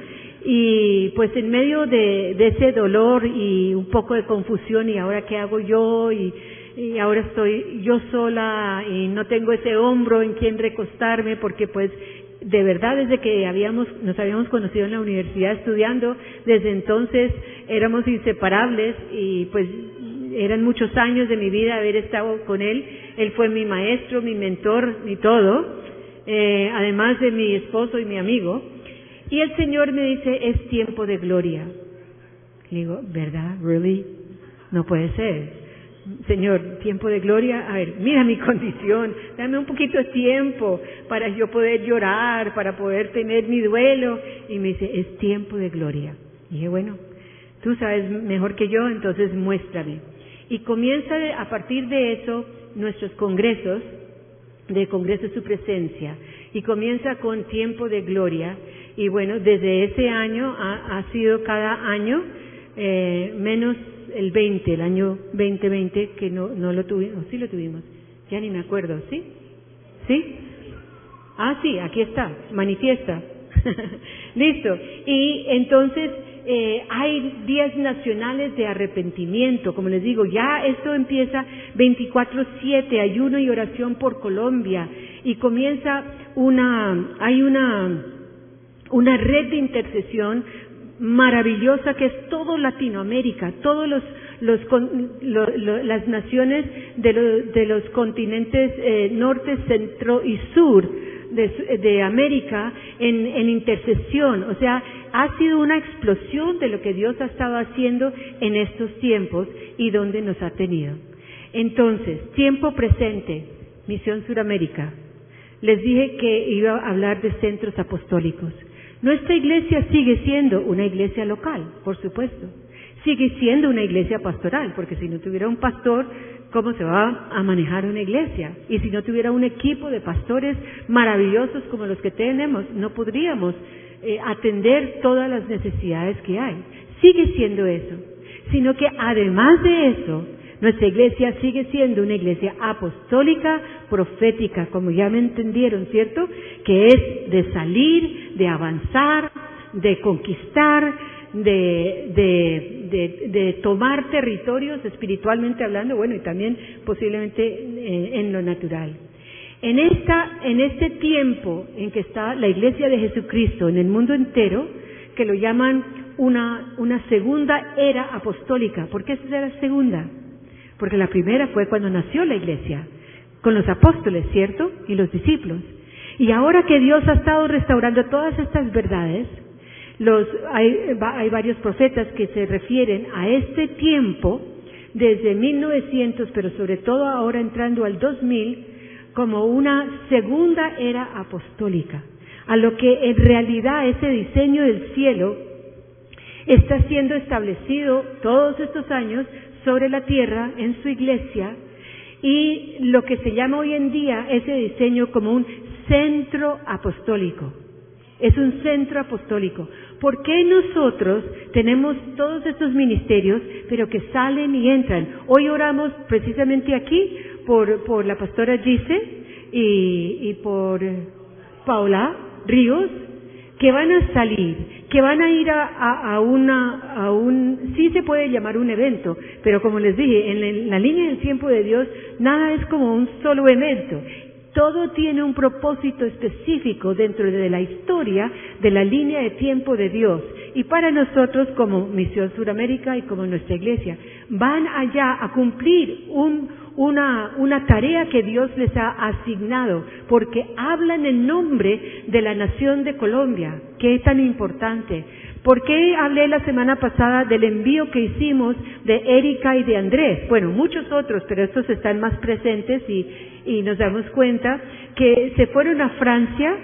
y pues en medio de, ese dolor y un poco de confusión y ahora qué hago yo y, y ahora estoy yo sola y no tengo ese hombro en quien recostarme porque pues de verdad desde que habíamos, nos habíamos conocido en la universidad estudiando, desde entonces éramos inseparables y pues eran muchos años de mi vida haber estado con él. Él fue mi maestro, mi mentor, mi todo, eh, además de mi esposo y mi amigo. Y el Señor me dice, es tiempo de gloria. Le digo, ¿verdad? ¿Really? No puede ser. Señor, tiempo de gloria, a ver, mira mi condición, dame un poquito de tiempo para yo poder llorar, para poder tener mi duelo. Y me dice, es tiempo de gloria. Y dije, bueno, tú sabes mejor que yo, entonces muéstrame. Y comienza a partir de eso nuestros congresos, de Congreso su presencia, y comienza con tiempo de gloria. Y bueno, desde ese año ha, ha sido cada año eh, menos el 20, el año 2020, que no, no lo tuvimos, sí lo tuvimos, ya ni me acuerdo, ¿sí? ¿Sí? Ah, sí, aquí está, manifiesta. Listo. Y entonces eh, hay días nacionales de arrepentimiento, como les digo, ya esto empieza 24/7, ayuno y oración por Colombia, y comienza una, hay una, una red de intercesión maravillosa que es todo Latinoamérica, todos los, las naciones de, los continentes eh, norte, centro y sur de, América en, en, intercesión. O sea, ha sido una explosión de lo que Dios ha estado haciendo en estos tiempos y donde nos ha tenido. Entonces, tiempo presente, Misión Suramérica. Les dije que iba a hablar de centros apostólicos. Nuestra iglesia sigue siendo una iglesia local, por supuesto. Sigue siendo una iglesia pastoral, porque si no tuviera un pastor, ¿cómo se va a manejar una iglesia? Y si no tuviera un equipo de pastores maravillosos como los que tenemos, no podríamos eh, atender todas las necesidades que hay. Sigue siendo eso. Sino que además de eso, nuestra iglesia sigue siendo una iglesia apostólica, profética, como ya me entendieron, ¿cierto? Que es de salir, de avanzar, de conquistar, de, de, de, tomar territorios espiritualmente hablando, bueno, y también posiblemente eh, en lo natural. En, esta, en este tiempo en que está la iglesia de Jesucristo en el mundo entero, que lo llaman una, una segunda era apostólica. ¿Por qué es la segunda? Porque la primera fue cuando nació la iglesia, con los apóstoles, ¿cierto? y los discípulos. Y ahora que Dios ha estado restaurando todas estas verdades, los, hay, hay varios profetas que se refieren a este tiempo, desde 1900, pero sobre todo ahora entrando al 2000, como una segunda era apostólica, a lo que en realidad ese diseño del cielo está siendo establecido todos estos años sobre la tierra en su iglesia y lo que se llama hoy en día ese diseño como un centro apostólico. Es un centro apostólico. ¿Por qué nosotros tenemos todos estos ministerios, pero que salen y entran? Hoy oramos precisamente aquí por, por la pastora Gise y, y por Paula Ríos, que van a salir, que van a ir a, a, una, a un, sí se puede llamar un evento, pero como les dije, en la línea del tiempo de Dios, nada es como un solo evento. Todo tiene un propósito específico dentro de la historia de la línea de tiempo de Dios. Y para nosotros como Misión Suramérica y como nuestra iglesia, van allá a cumplir una, una tarea que Dios les ha asignado, porque hablan en nombre de la nación de Colombia, que es tan importante. ¿Por qué hablé la semana pasada del envío que hicimos de Erika y de Andrés? Bueno, muchos otros, pero estos están más presentes y, y nos damos cuenta que se fueron a Francia,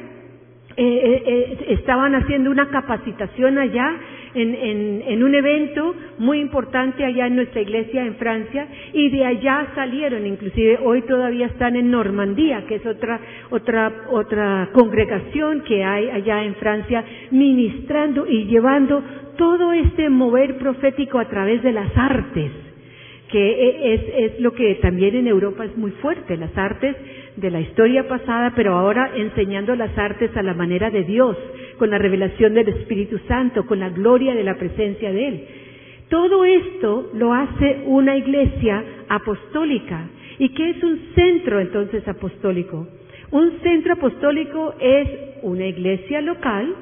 eh, eh, eh, estaban haciendo una capacitación allá en, en, en, un evento muy importante allá en nuestra iglesia en Francia y de allá salieron, inclusive hoy todavía están en Normandía, que es otra, otra, otra congregación que hay allá en Francia, ministrando y llevando todo este mover profético a través de las artes que es, es lo que también en Europa es muy fuerte, las artes de la historia pasada, pero ahora enseñando las artes a la manera de Dios, con la revelación del Espíritu Santo, con la gloria de la presencia de Él. Todo esto lo hace una iglesia apostólica. ¿Y qué es un centro entonces apostólico? Un centro apostólico es una iglesia local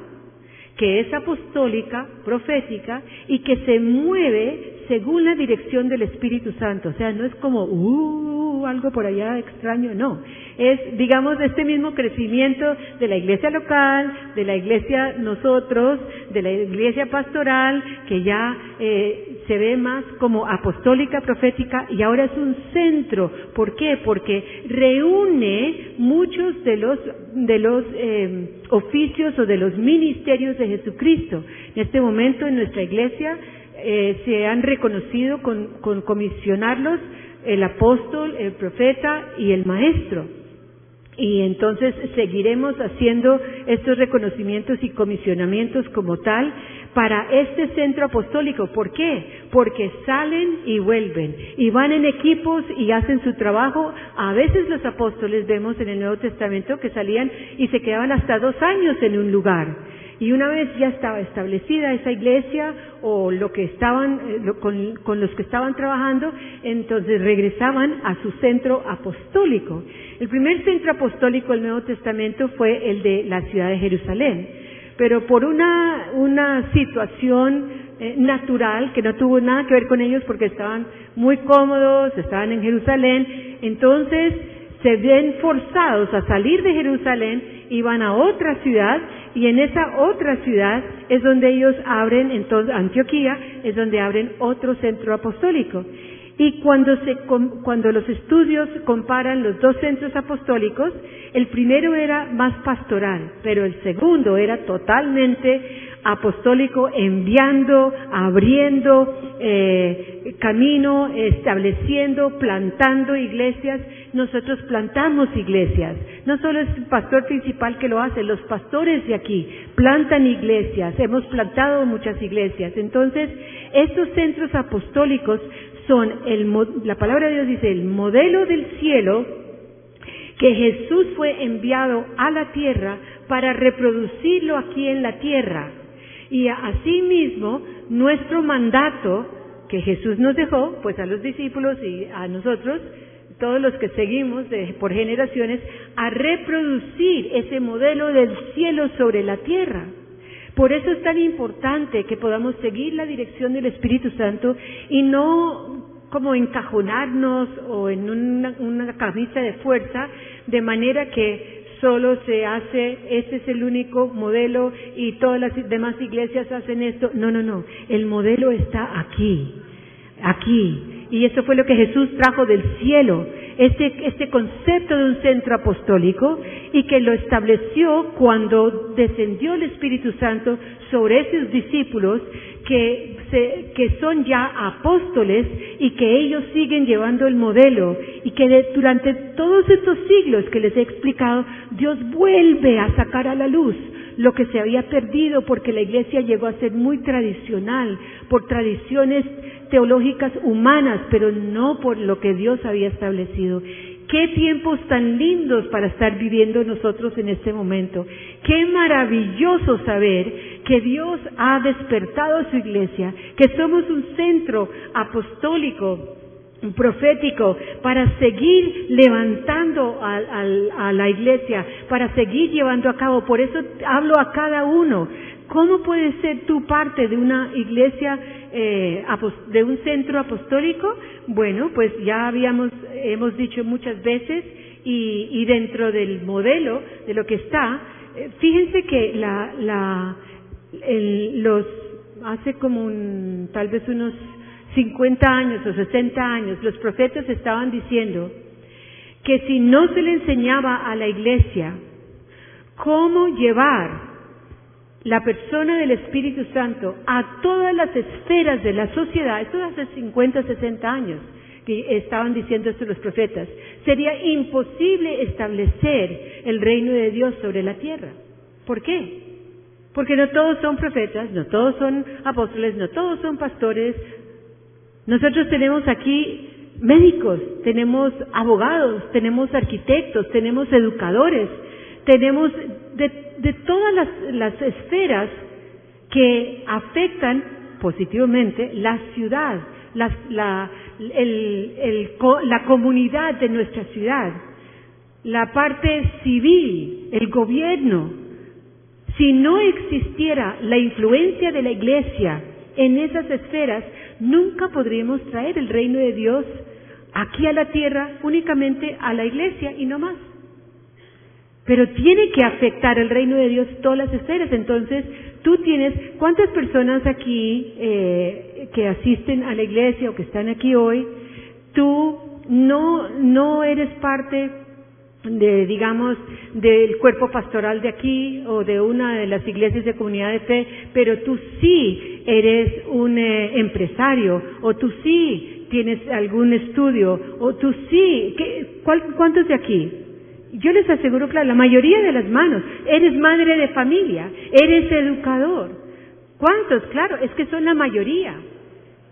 que es apostólica, profética y que se mueve según la dirección del Espíritu Santo. O sea, no es como, uh, algo por allá extraño, no. Es, digamos, este mismo crecimiento de la iglesia local, de la iglesia nosotros, de la iglesia pastoral, que ya eh, se ve más como apostólica, profética, y ahora es un centro. ¿Por qué? Porque reúne muchos de los, de los eh, oficios o de los ministerios de Jesucristo. En este momento en nuestra iglesia eh, se han reconocido con, con comisionarlos el apóstol, el profeta y el maestro. Y entonces seguiremos haciendo estos reconocimientos y comisionamientos como tal para este centro apostólico. ¿Por qué? Porque salen y vuelven y van en equipos y hacen su trabajo. A veces los apóstoles vemos en el Nuevo Testamento que salían y se quedaban hasta dos años en un lugar. Y una vez ya estaba establecida esa iglesia o lo que estaban, eh, con, con, los que estaban trabajando, entonces regresaban a su centro apostólico. El primer centro apostólico del Nuevo Testamento fue el de la ciudad de Jerusalén, pero por una, una situación eh, natural que no tuvo nada que ver con ellos porque estaban muy cómodos, estaban en Jerusalén, entonces se ven forzados a salir de Jerusalén y van a otra ciudad y en esa otra ciudad es donde ellos abren, entonces Antioquía es donde abren otro centro apostólico. Y cuando, se, cuando los estudios comparan los dos centros apostólicos, el primero era más pastoral, pero el segundo era totalmente apostólico, enviando, abriendo eh, camino, estableciendo, plantando iglesias. Nosotros plantamos iglesias. No solo es el pastor principal que lo hace, los pastores de aquí plantan iglesias. Hemos plantado muchas iglesias. Entonces, estos centros apostólicos son, el, la palabra de Dios dice, el modelo del cielo que Jesús fue enviado a la tierra para reproducirlo aquí en la tierra. Y asimismo, nuestro mandato que Jesús nos dejó, pues a los discípulos y a nosotros, todos los que seguimos por generaciones, a reproducir ese modelo del cielo sobre la tierra. Por eso es tan importante que podamos seguir la dirección del Espíritu Santo y no como encajonarnos o en una, una camisa de fuerza, de manera que solo se hace, este es el único modelo y todas las demás iglesias hacen esto. No, no, no. El modelo está aquí, aquí. Y eso fue lo que Jesús trajo del cielo, este, este concepto de un centro apostólico y que lo estableció cuando descendió el Espíritu Santo sobre esos discípulos que, que son ya apóstoles y que ellos siguen llevando el modelo y que durante todos estos siglos que les he explicado, Dios vuelve a sacar a la luz lo que se había perdido porque la iglesia llegó a ser muy tradicional, por tradiciones teológicas humanas, pero no por lo que Dios había establecido. Qué tiempos tan lindos para estar viviendo nosotros en este momento. Qué maravilloso saber que Dios ha despertado a su iglesia, que somos un centro apostólico, profético, para seguir levantando a, la iglesia, para seguir llevando a cabo. Por eso hablo a cada uno. ¿Cómo puedes ser tú parte de una iglesia, eh, de un centro apostólico? Bueno, pues ya habíamos, hemos dicho muchas veces y, dentro del modelo de lo que está, eh, fíjense que la, la, los, hace como un, tal vez unos 50 años o 60 años, los profetas estaban diciendo que si no se le enseñaba a la iglesia cómo llevar la persona del Espíritu Santo a todas las esferas de la sociedad, esto hace 50, 60 años que estaban diciendo esto los profetas, sería imposible establecer el reino de Dios sobre la tierra. ¿Por qué? Porque no todos son profetas, no todos son apóstoles, no todos son pastores. Nosotros tenemos aquí médicos, tenemos abogados, tenemos arquitectos, tenemos educadores, tenemos de, todas las, esferas que afectan positivamente la ciudad, la, la comunidad de nuestra ciudad, la parte civil, el gobierno. Si no existiera la influencia de la iglesia en esas esferas, nunca podríamos traer el reino de Dios aquí a la tierra únicamente a la iglesia y no más. Pero tiene que afectar el reino de Dios todas las esferas. Entonces, tú tienes, ¿cuántas personas aquí eh, que asisten a la iglesia o que están aquí hoy, tú no, no eres parte de, digamos, del cuerpo pastoral de aquí o de una de las iglesias de comunidad de fe, pero tú sí eres un eh, empresario o tú sí tienes algún estudio o tú sí, ¿qué, ¿cuántos de aquí? Yo les aseguro, claro, la mayoría de las manos, eres madre de familia, eres educador. ¿Cuántos? Claro, es que son la mayoría.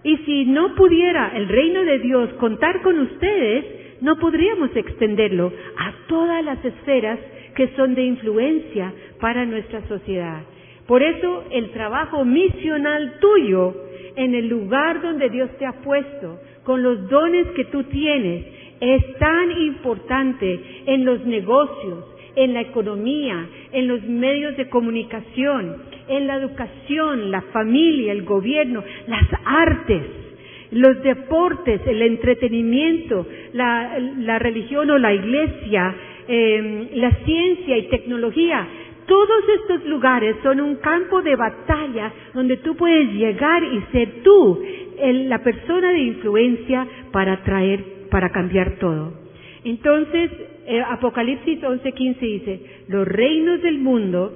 Y si no pudiera el reino de Dios contar con ustedes, no podríamos extenderlo a todas las esferas que son de influencia para nuestra sociedad. Por eso el trabajo misional tuyo en el lugar donde Dios te ha puesto, con los dones que tú tienes, es tan importante en los negocios, en la economía, en los medios de comunicación, en la educación, la familia, el gobierno, las artes, los deportes, el entretenimiento, la, religión o la iglesia, em, la ciencia y tecnología. Todos estos lugares son un campo de batalla donde tú puedes llegar y ser tú la persona de influencia para traer para cambiar todo. Entonces, eh, Apocalipsis 11:15 dice, los reinos del mundo,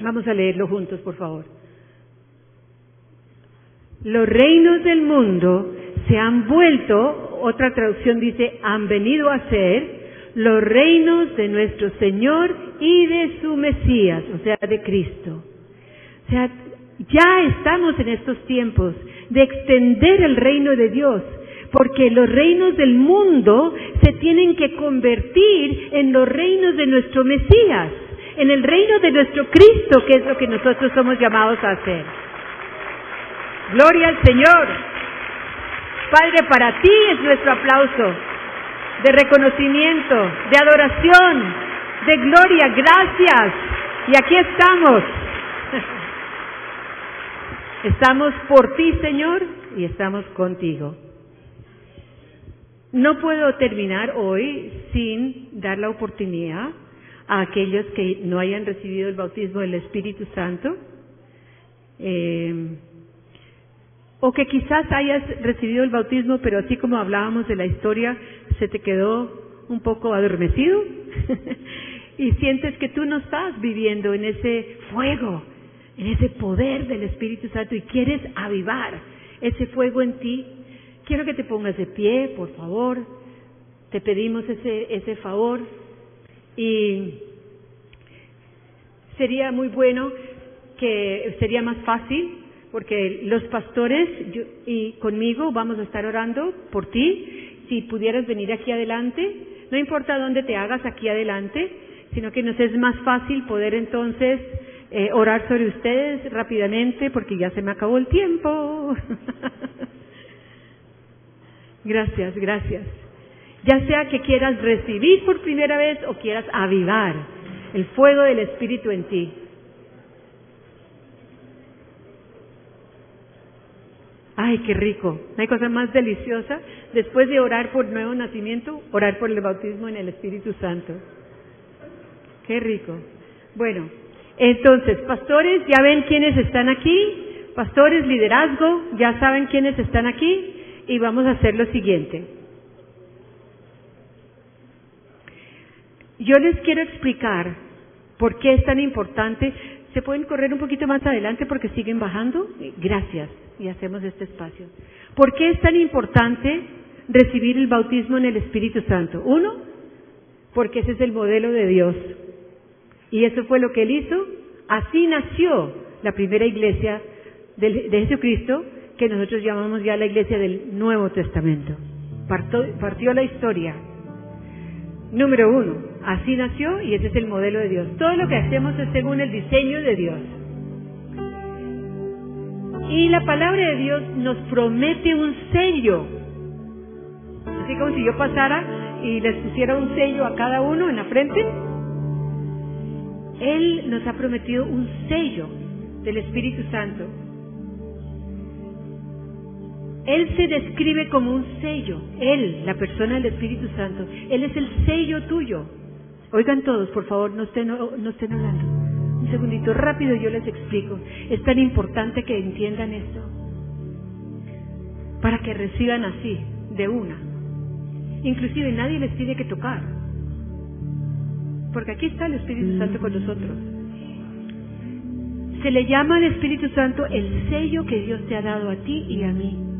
vamos a leerlo juntos, por favor. Los reinos del mundo se han vuelto, otra traducción dice, han venido a ser los reinos de nuestro Señor y de su Mesías, o sea, de Cristo. O sea, ya estamos en estos tiempos de extender el reino de Dios porque los reinos del mundo se tienen que convertir en los reinos de nuestro Mesías, en el reino de nuestro Cristo, que es lo que nosotros somos llamados a hacer. Gloria al Señor. Padre, para ti es nuestro aplauso de reconocimiento, de adoración, de gloria. Gracias. Y aquí estamos. Estamos por ti, Señor, y estamos contigo. No puedo terminar hoy sin dar la oportunidad a aquellos que no hayan recibido el bautismo del Espíritu Santo, eh, o que quizás hayas recibido el bautismo, pero así como hablábamos de la historia, se te quedó un poco adormecido y sientes que tú no estás viviendo en ese fuego, en ese poder del Espíritu Santo y quieres avivar ese fuego en ti. Quiero que te pongas de pie, por favor. Te pedimos ese, ese favor. Y sería muy bueno que sería más fácil porque los pastores y conmigo vamos a estar orando por ti. Si pudieras venir aquí adelante, no importa dónde te hagas aquí adelante, sino que nos es más fácil poder entonces eh, orar sobre ustedes rápidamente porque ya se me acabó el tiempo. gracias, gracias. Ya sea que quieras recibir por primera vez o quieras avivar el fuego del Espíritu en ti. Ay, qué rico. No hay cosa más deliciosa después de orar por nuevo nacimiento, orar por el bautismo en el Espíritu Santo. Qué rico. Bueno, entonces, pastores, ya ven quiénes están aquí. Pastores, liderazgo, ya saben quiénes están aquí. Y vamos a hacer lo siguiente. Yo les quiero explicar por qué es tan importante. ¿Se pueden correr un poquito más adelante porque siguen bajando? Gracias. Y hacemos este espacio. ¿Por qué es tan importante recibir el bautismo en el Espíritu Santo? Uno, porque ese es el modelo de Dios. Y eso fue lo que él hizo. Así nació la primera iglesia de, Jesucristo, que nosotros llamamos ya la iglesia del Nuevo Testamento. partió la historia Número uno, así nació y ese es el modelo de Dios. Todo lo que hacemos es según el diseño de Dios. Y la palabra de Dios nos promete un sello. Así como si yo pasara y les pusiera un sello a cada uno en la frente. Él nos ha prometido un sello del Espíritu Santo. Él se describe como un sello, Él, la persona del Espíritu Santo, Él es el sello tuyo. Oigan todos, por favor, no estén, no estén hablando. Un segundito, rápido yo les explico. Es tan importante que entiendan esto, para que reciban así, de una. Inclusive nadie les tiene que tocar, porque aquí está el Espíritu Santo con nosotros. Se le llama al Espíritu Santo el sello que Dios te ha dado a ti y a mí.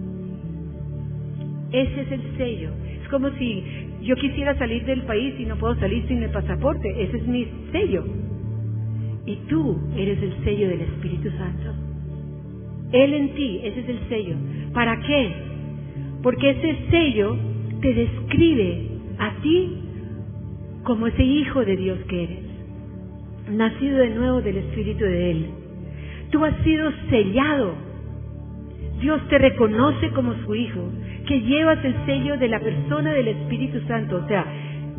Ese es el sello. Es como si yo quisiera salir del país y no puedo salir sin el pasaporte. Ese es mi sello. Y tú eres el sello del Espíritu Santo. Él en ti, ese es el sello. ¿Para qué? Porque ese sello te describe a ti como ese hijo de Dios que eres, nacido de nuevo del Espíritu de Él. Tú has sido sellado. Dios te reconoce como su hijo que llevas el sello de la persona del Espíritu Santo, o sea,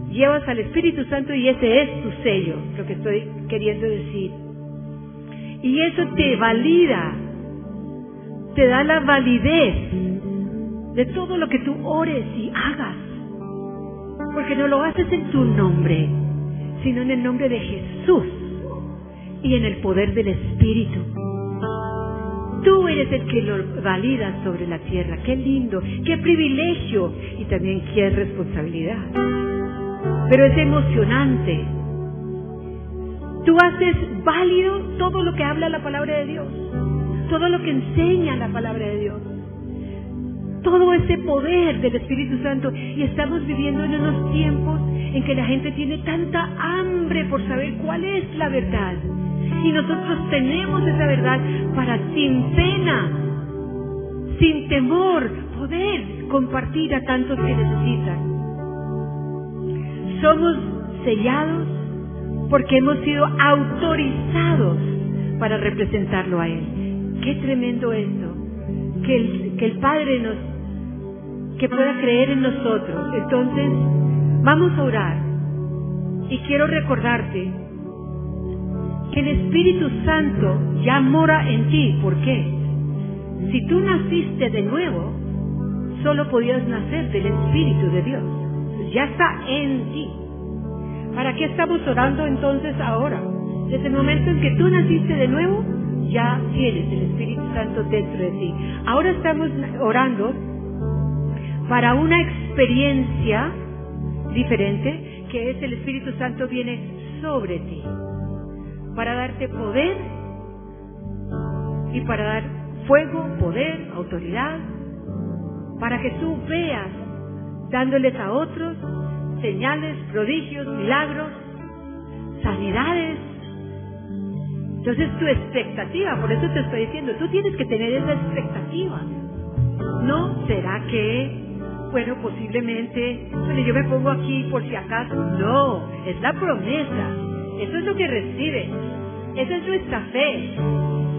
llevas al Espíritu Santo y ese es tu sello, lo que estoy queriendo decir. Y eso te valida, te da la validez de todo lo que tú ores y hagas, porque no lo haces en tu nombre, sino en el nombre de Jesús y en el poder del Espíritu. Tú eres el que lo valida sobre la tierra. Qué lindo, qué privilegio y también qué responsabilidad. Pero es emocionante. Tú haces válido todo lo que habla la palabra de Dios, todo lo que enseña la palabra de Dios, todo ese poder del Espíritu Santo. Y estamos viviendo en unos tiempos en que la gente tiene tanta hambre por saber cuál es la verdad y nosotros tenemos esa verdad para sin pena, sin temor, poder compartir a tantos que necesitan. Somos sellados porque hemos sido autorizados para representarlo a Él. Qué tremendo esto, que el, el Padre nos, que pueda creer en nosotros. Entonces, vamos a orar. Y quiero recordarte que el Espíritu Santo ya mora en ti. ¿Por qué? Si tú naciste de nuevo, solo podías nacer del Espíritu de Dios. Ya está en ti. ¿Para qué estamos orando entonces ahora? Desde el momento en que tú naciste de nuevo, ya tienes el Espíritu Santo dentro de ti. Ahora estamos orando para una experiencia diferente, que es el Espíritu Santo viene sobre ti, para darte poder y para dar fuego, poder, autoridad, para que tú veas dándoles a otros señales, prodigios, milagros, sanidades. Entonces tu expectativa, por eso te estoy diciendo, tú tienes que tener esa expectativa. No será que, bueno, posiblemente, bueno, yo me pongo aquí por si acaso. No, es la promesa. Eso es lo que recibe. Esa es nuestra fe.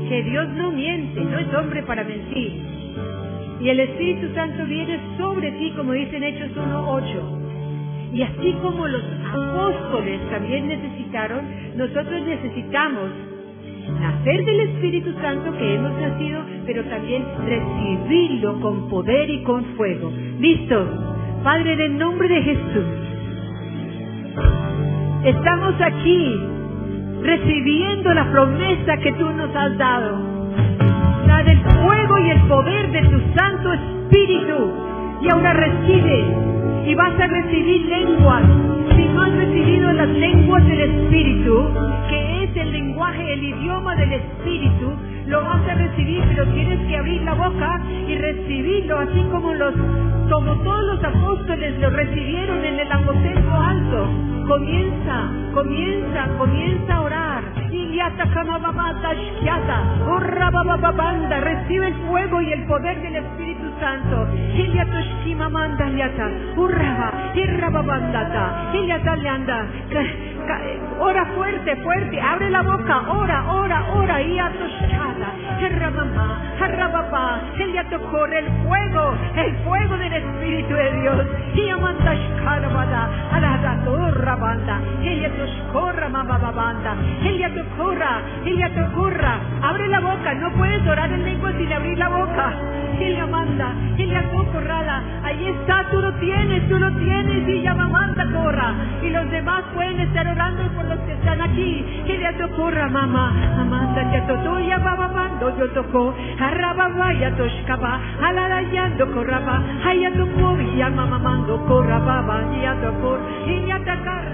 Que Dios no miente, no es hombre para mentir. Y el Espíritu Santo viene sobre ti, como dice en Hechos 1.8. Y así como los apóstoles también necesitaron, nosotros necesitamos nacer del Espíritu Santo que hemos nacido, pero también recibirlo con poder y con fuego. ¿Listo? Padre, en el nombre de Jesús, estamos aquí recibiendo la promesa que tú nos has dado, la del fuego y el poder de tu Santo Espíritu. Y ahora recibe y vas a recibir lenguas. Si no has recibido las lenguas del Espíritu, que es el lenguaje, el idioma del Espíritu, lo vas a recibir, pero tienes que abrir la boca y recibirlo, así como los, como todos los apóstoles lo recibieron en el aposento alto. Comienza, comienza, comienza a orar. Banda, recibe el fuego y el poder del Espíritu Santo. Manda Liata, Urraba, Irrababandata, Iliatalianda. Ora fuerte, fuerte, abre la boca, ora, ora, ora, y atoshada, Herramamá, Herrabapá, Eliatocorre, el fuego, el fuego del Espíritu de Dios. Y amandashkarabada, Aradatorra banda, Eliatoscorra mamababanda, Eliatocorra, Eliatocorra, abre la boca, no puedes orar en lengua sin abrir la boca. Elia manda, Elia corrala, ahí está, tú lo tienes, tú lo tienes, y llama manda corra, y los demás pueden estar orando por los que están aquí, Elia corra mamá, amanda ya todo ya baba mando, yo tocó, arraba ya toshkaba, alarayando corraba, haya tocó, ya mamá mando corra baba, ya tocó, y ya tacar,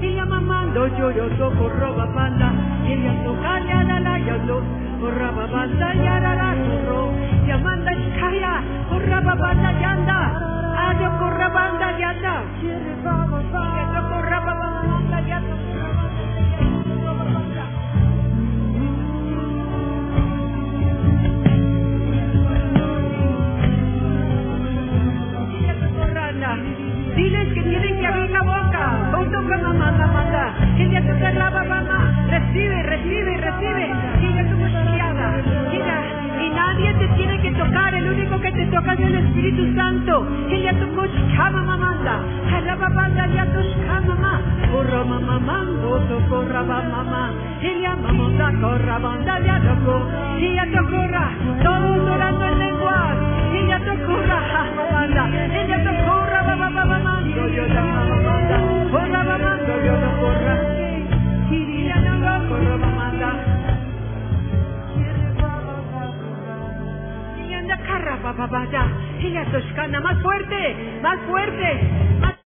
ella mamando yo yo toco roba banda, ella toca ya la la yo lo, corra banda ya la la corro, Yamanda Shkaya, Kuraba Banda Yanda, Ado Kurabanda Yanda, Ado Kuraba Banda Yanda. Con mamá, mamá, que te mamá. Recibe, recibe, recibe. Y ya tu Mira, y nadie te tiene que tocar, el único que te toca es el Espíritu Santo. Él ya tocó Shkama Mamanda, Jalaba Banda ya Shkama Corra Mamá Mamá, ya Corra Banda ya tocó, y ya todos orando en y ya tocó Raba Mamá. Mando, yo Mamá Ella Toshkana, más fuerte, más fuerte, más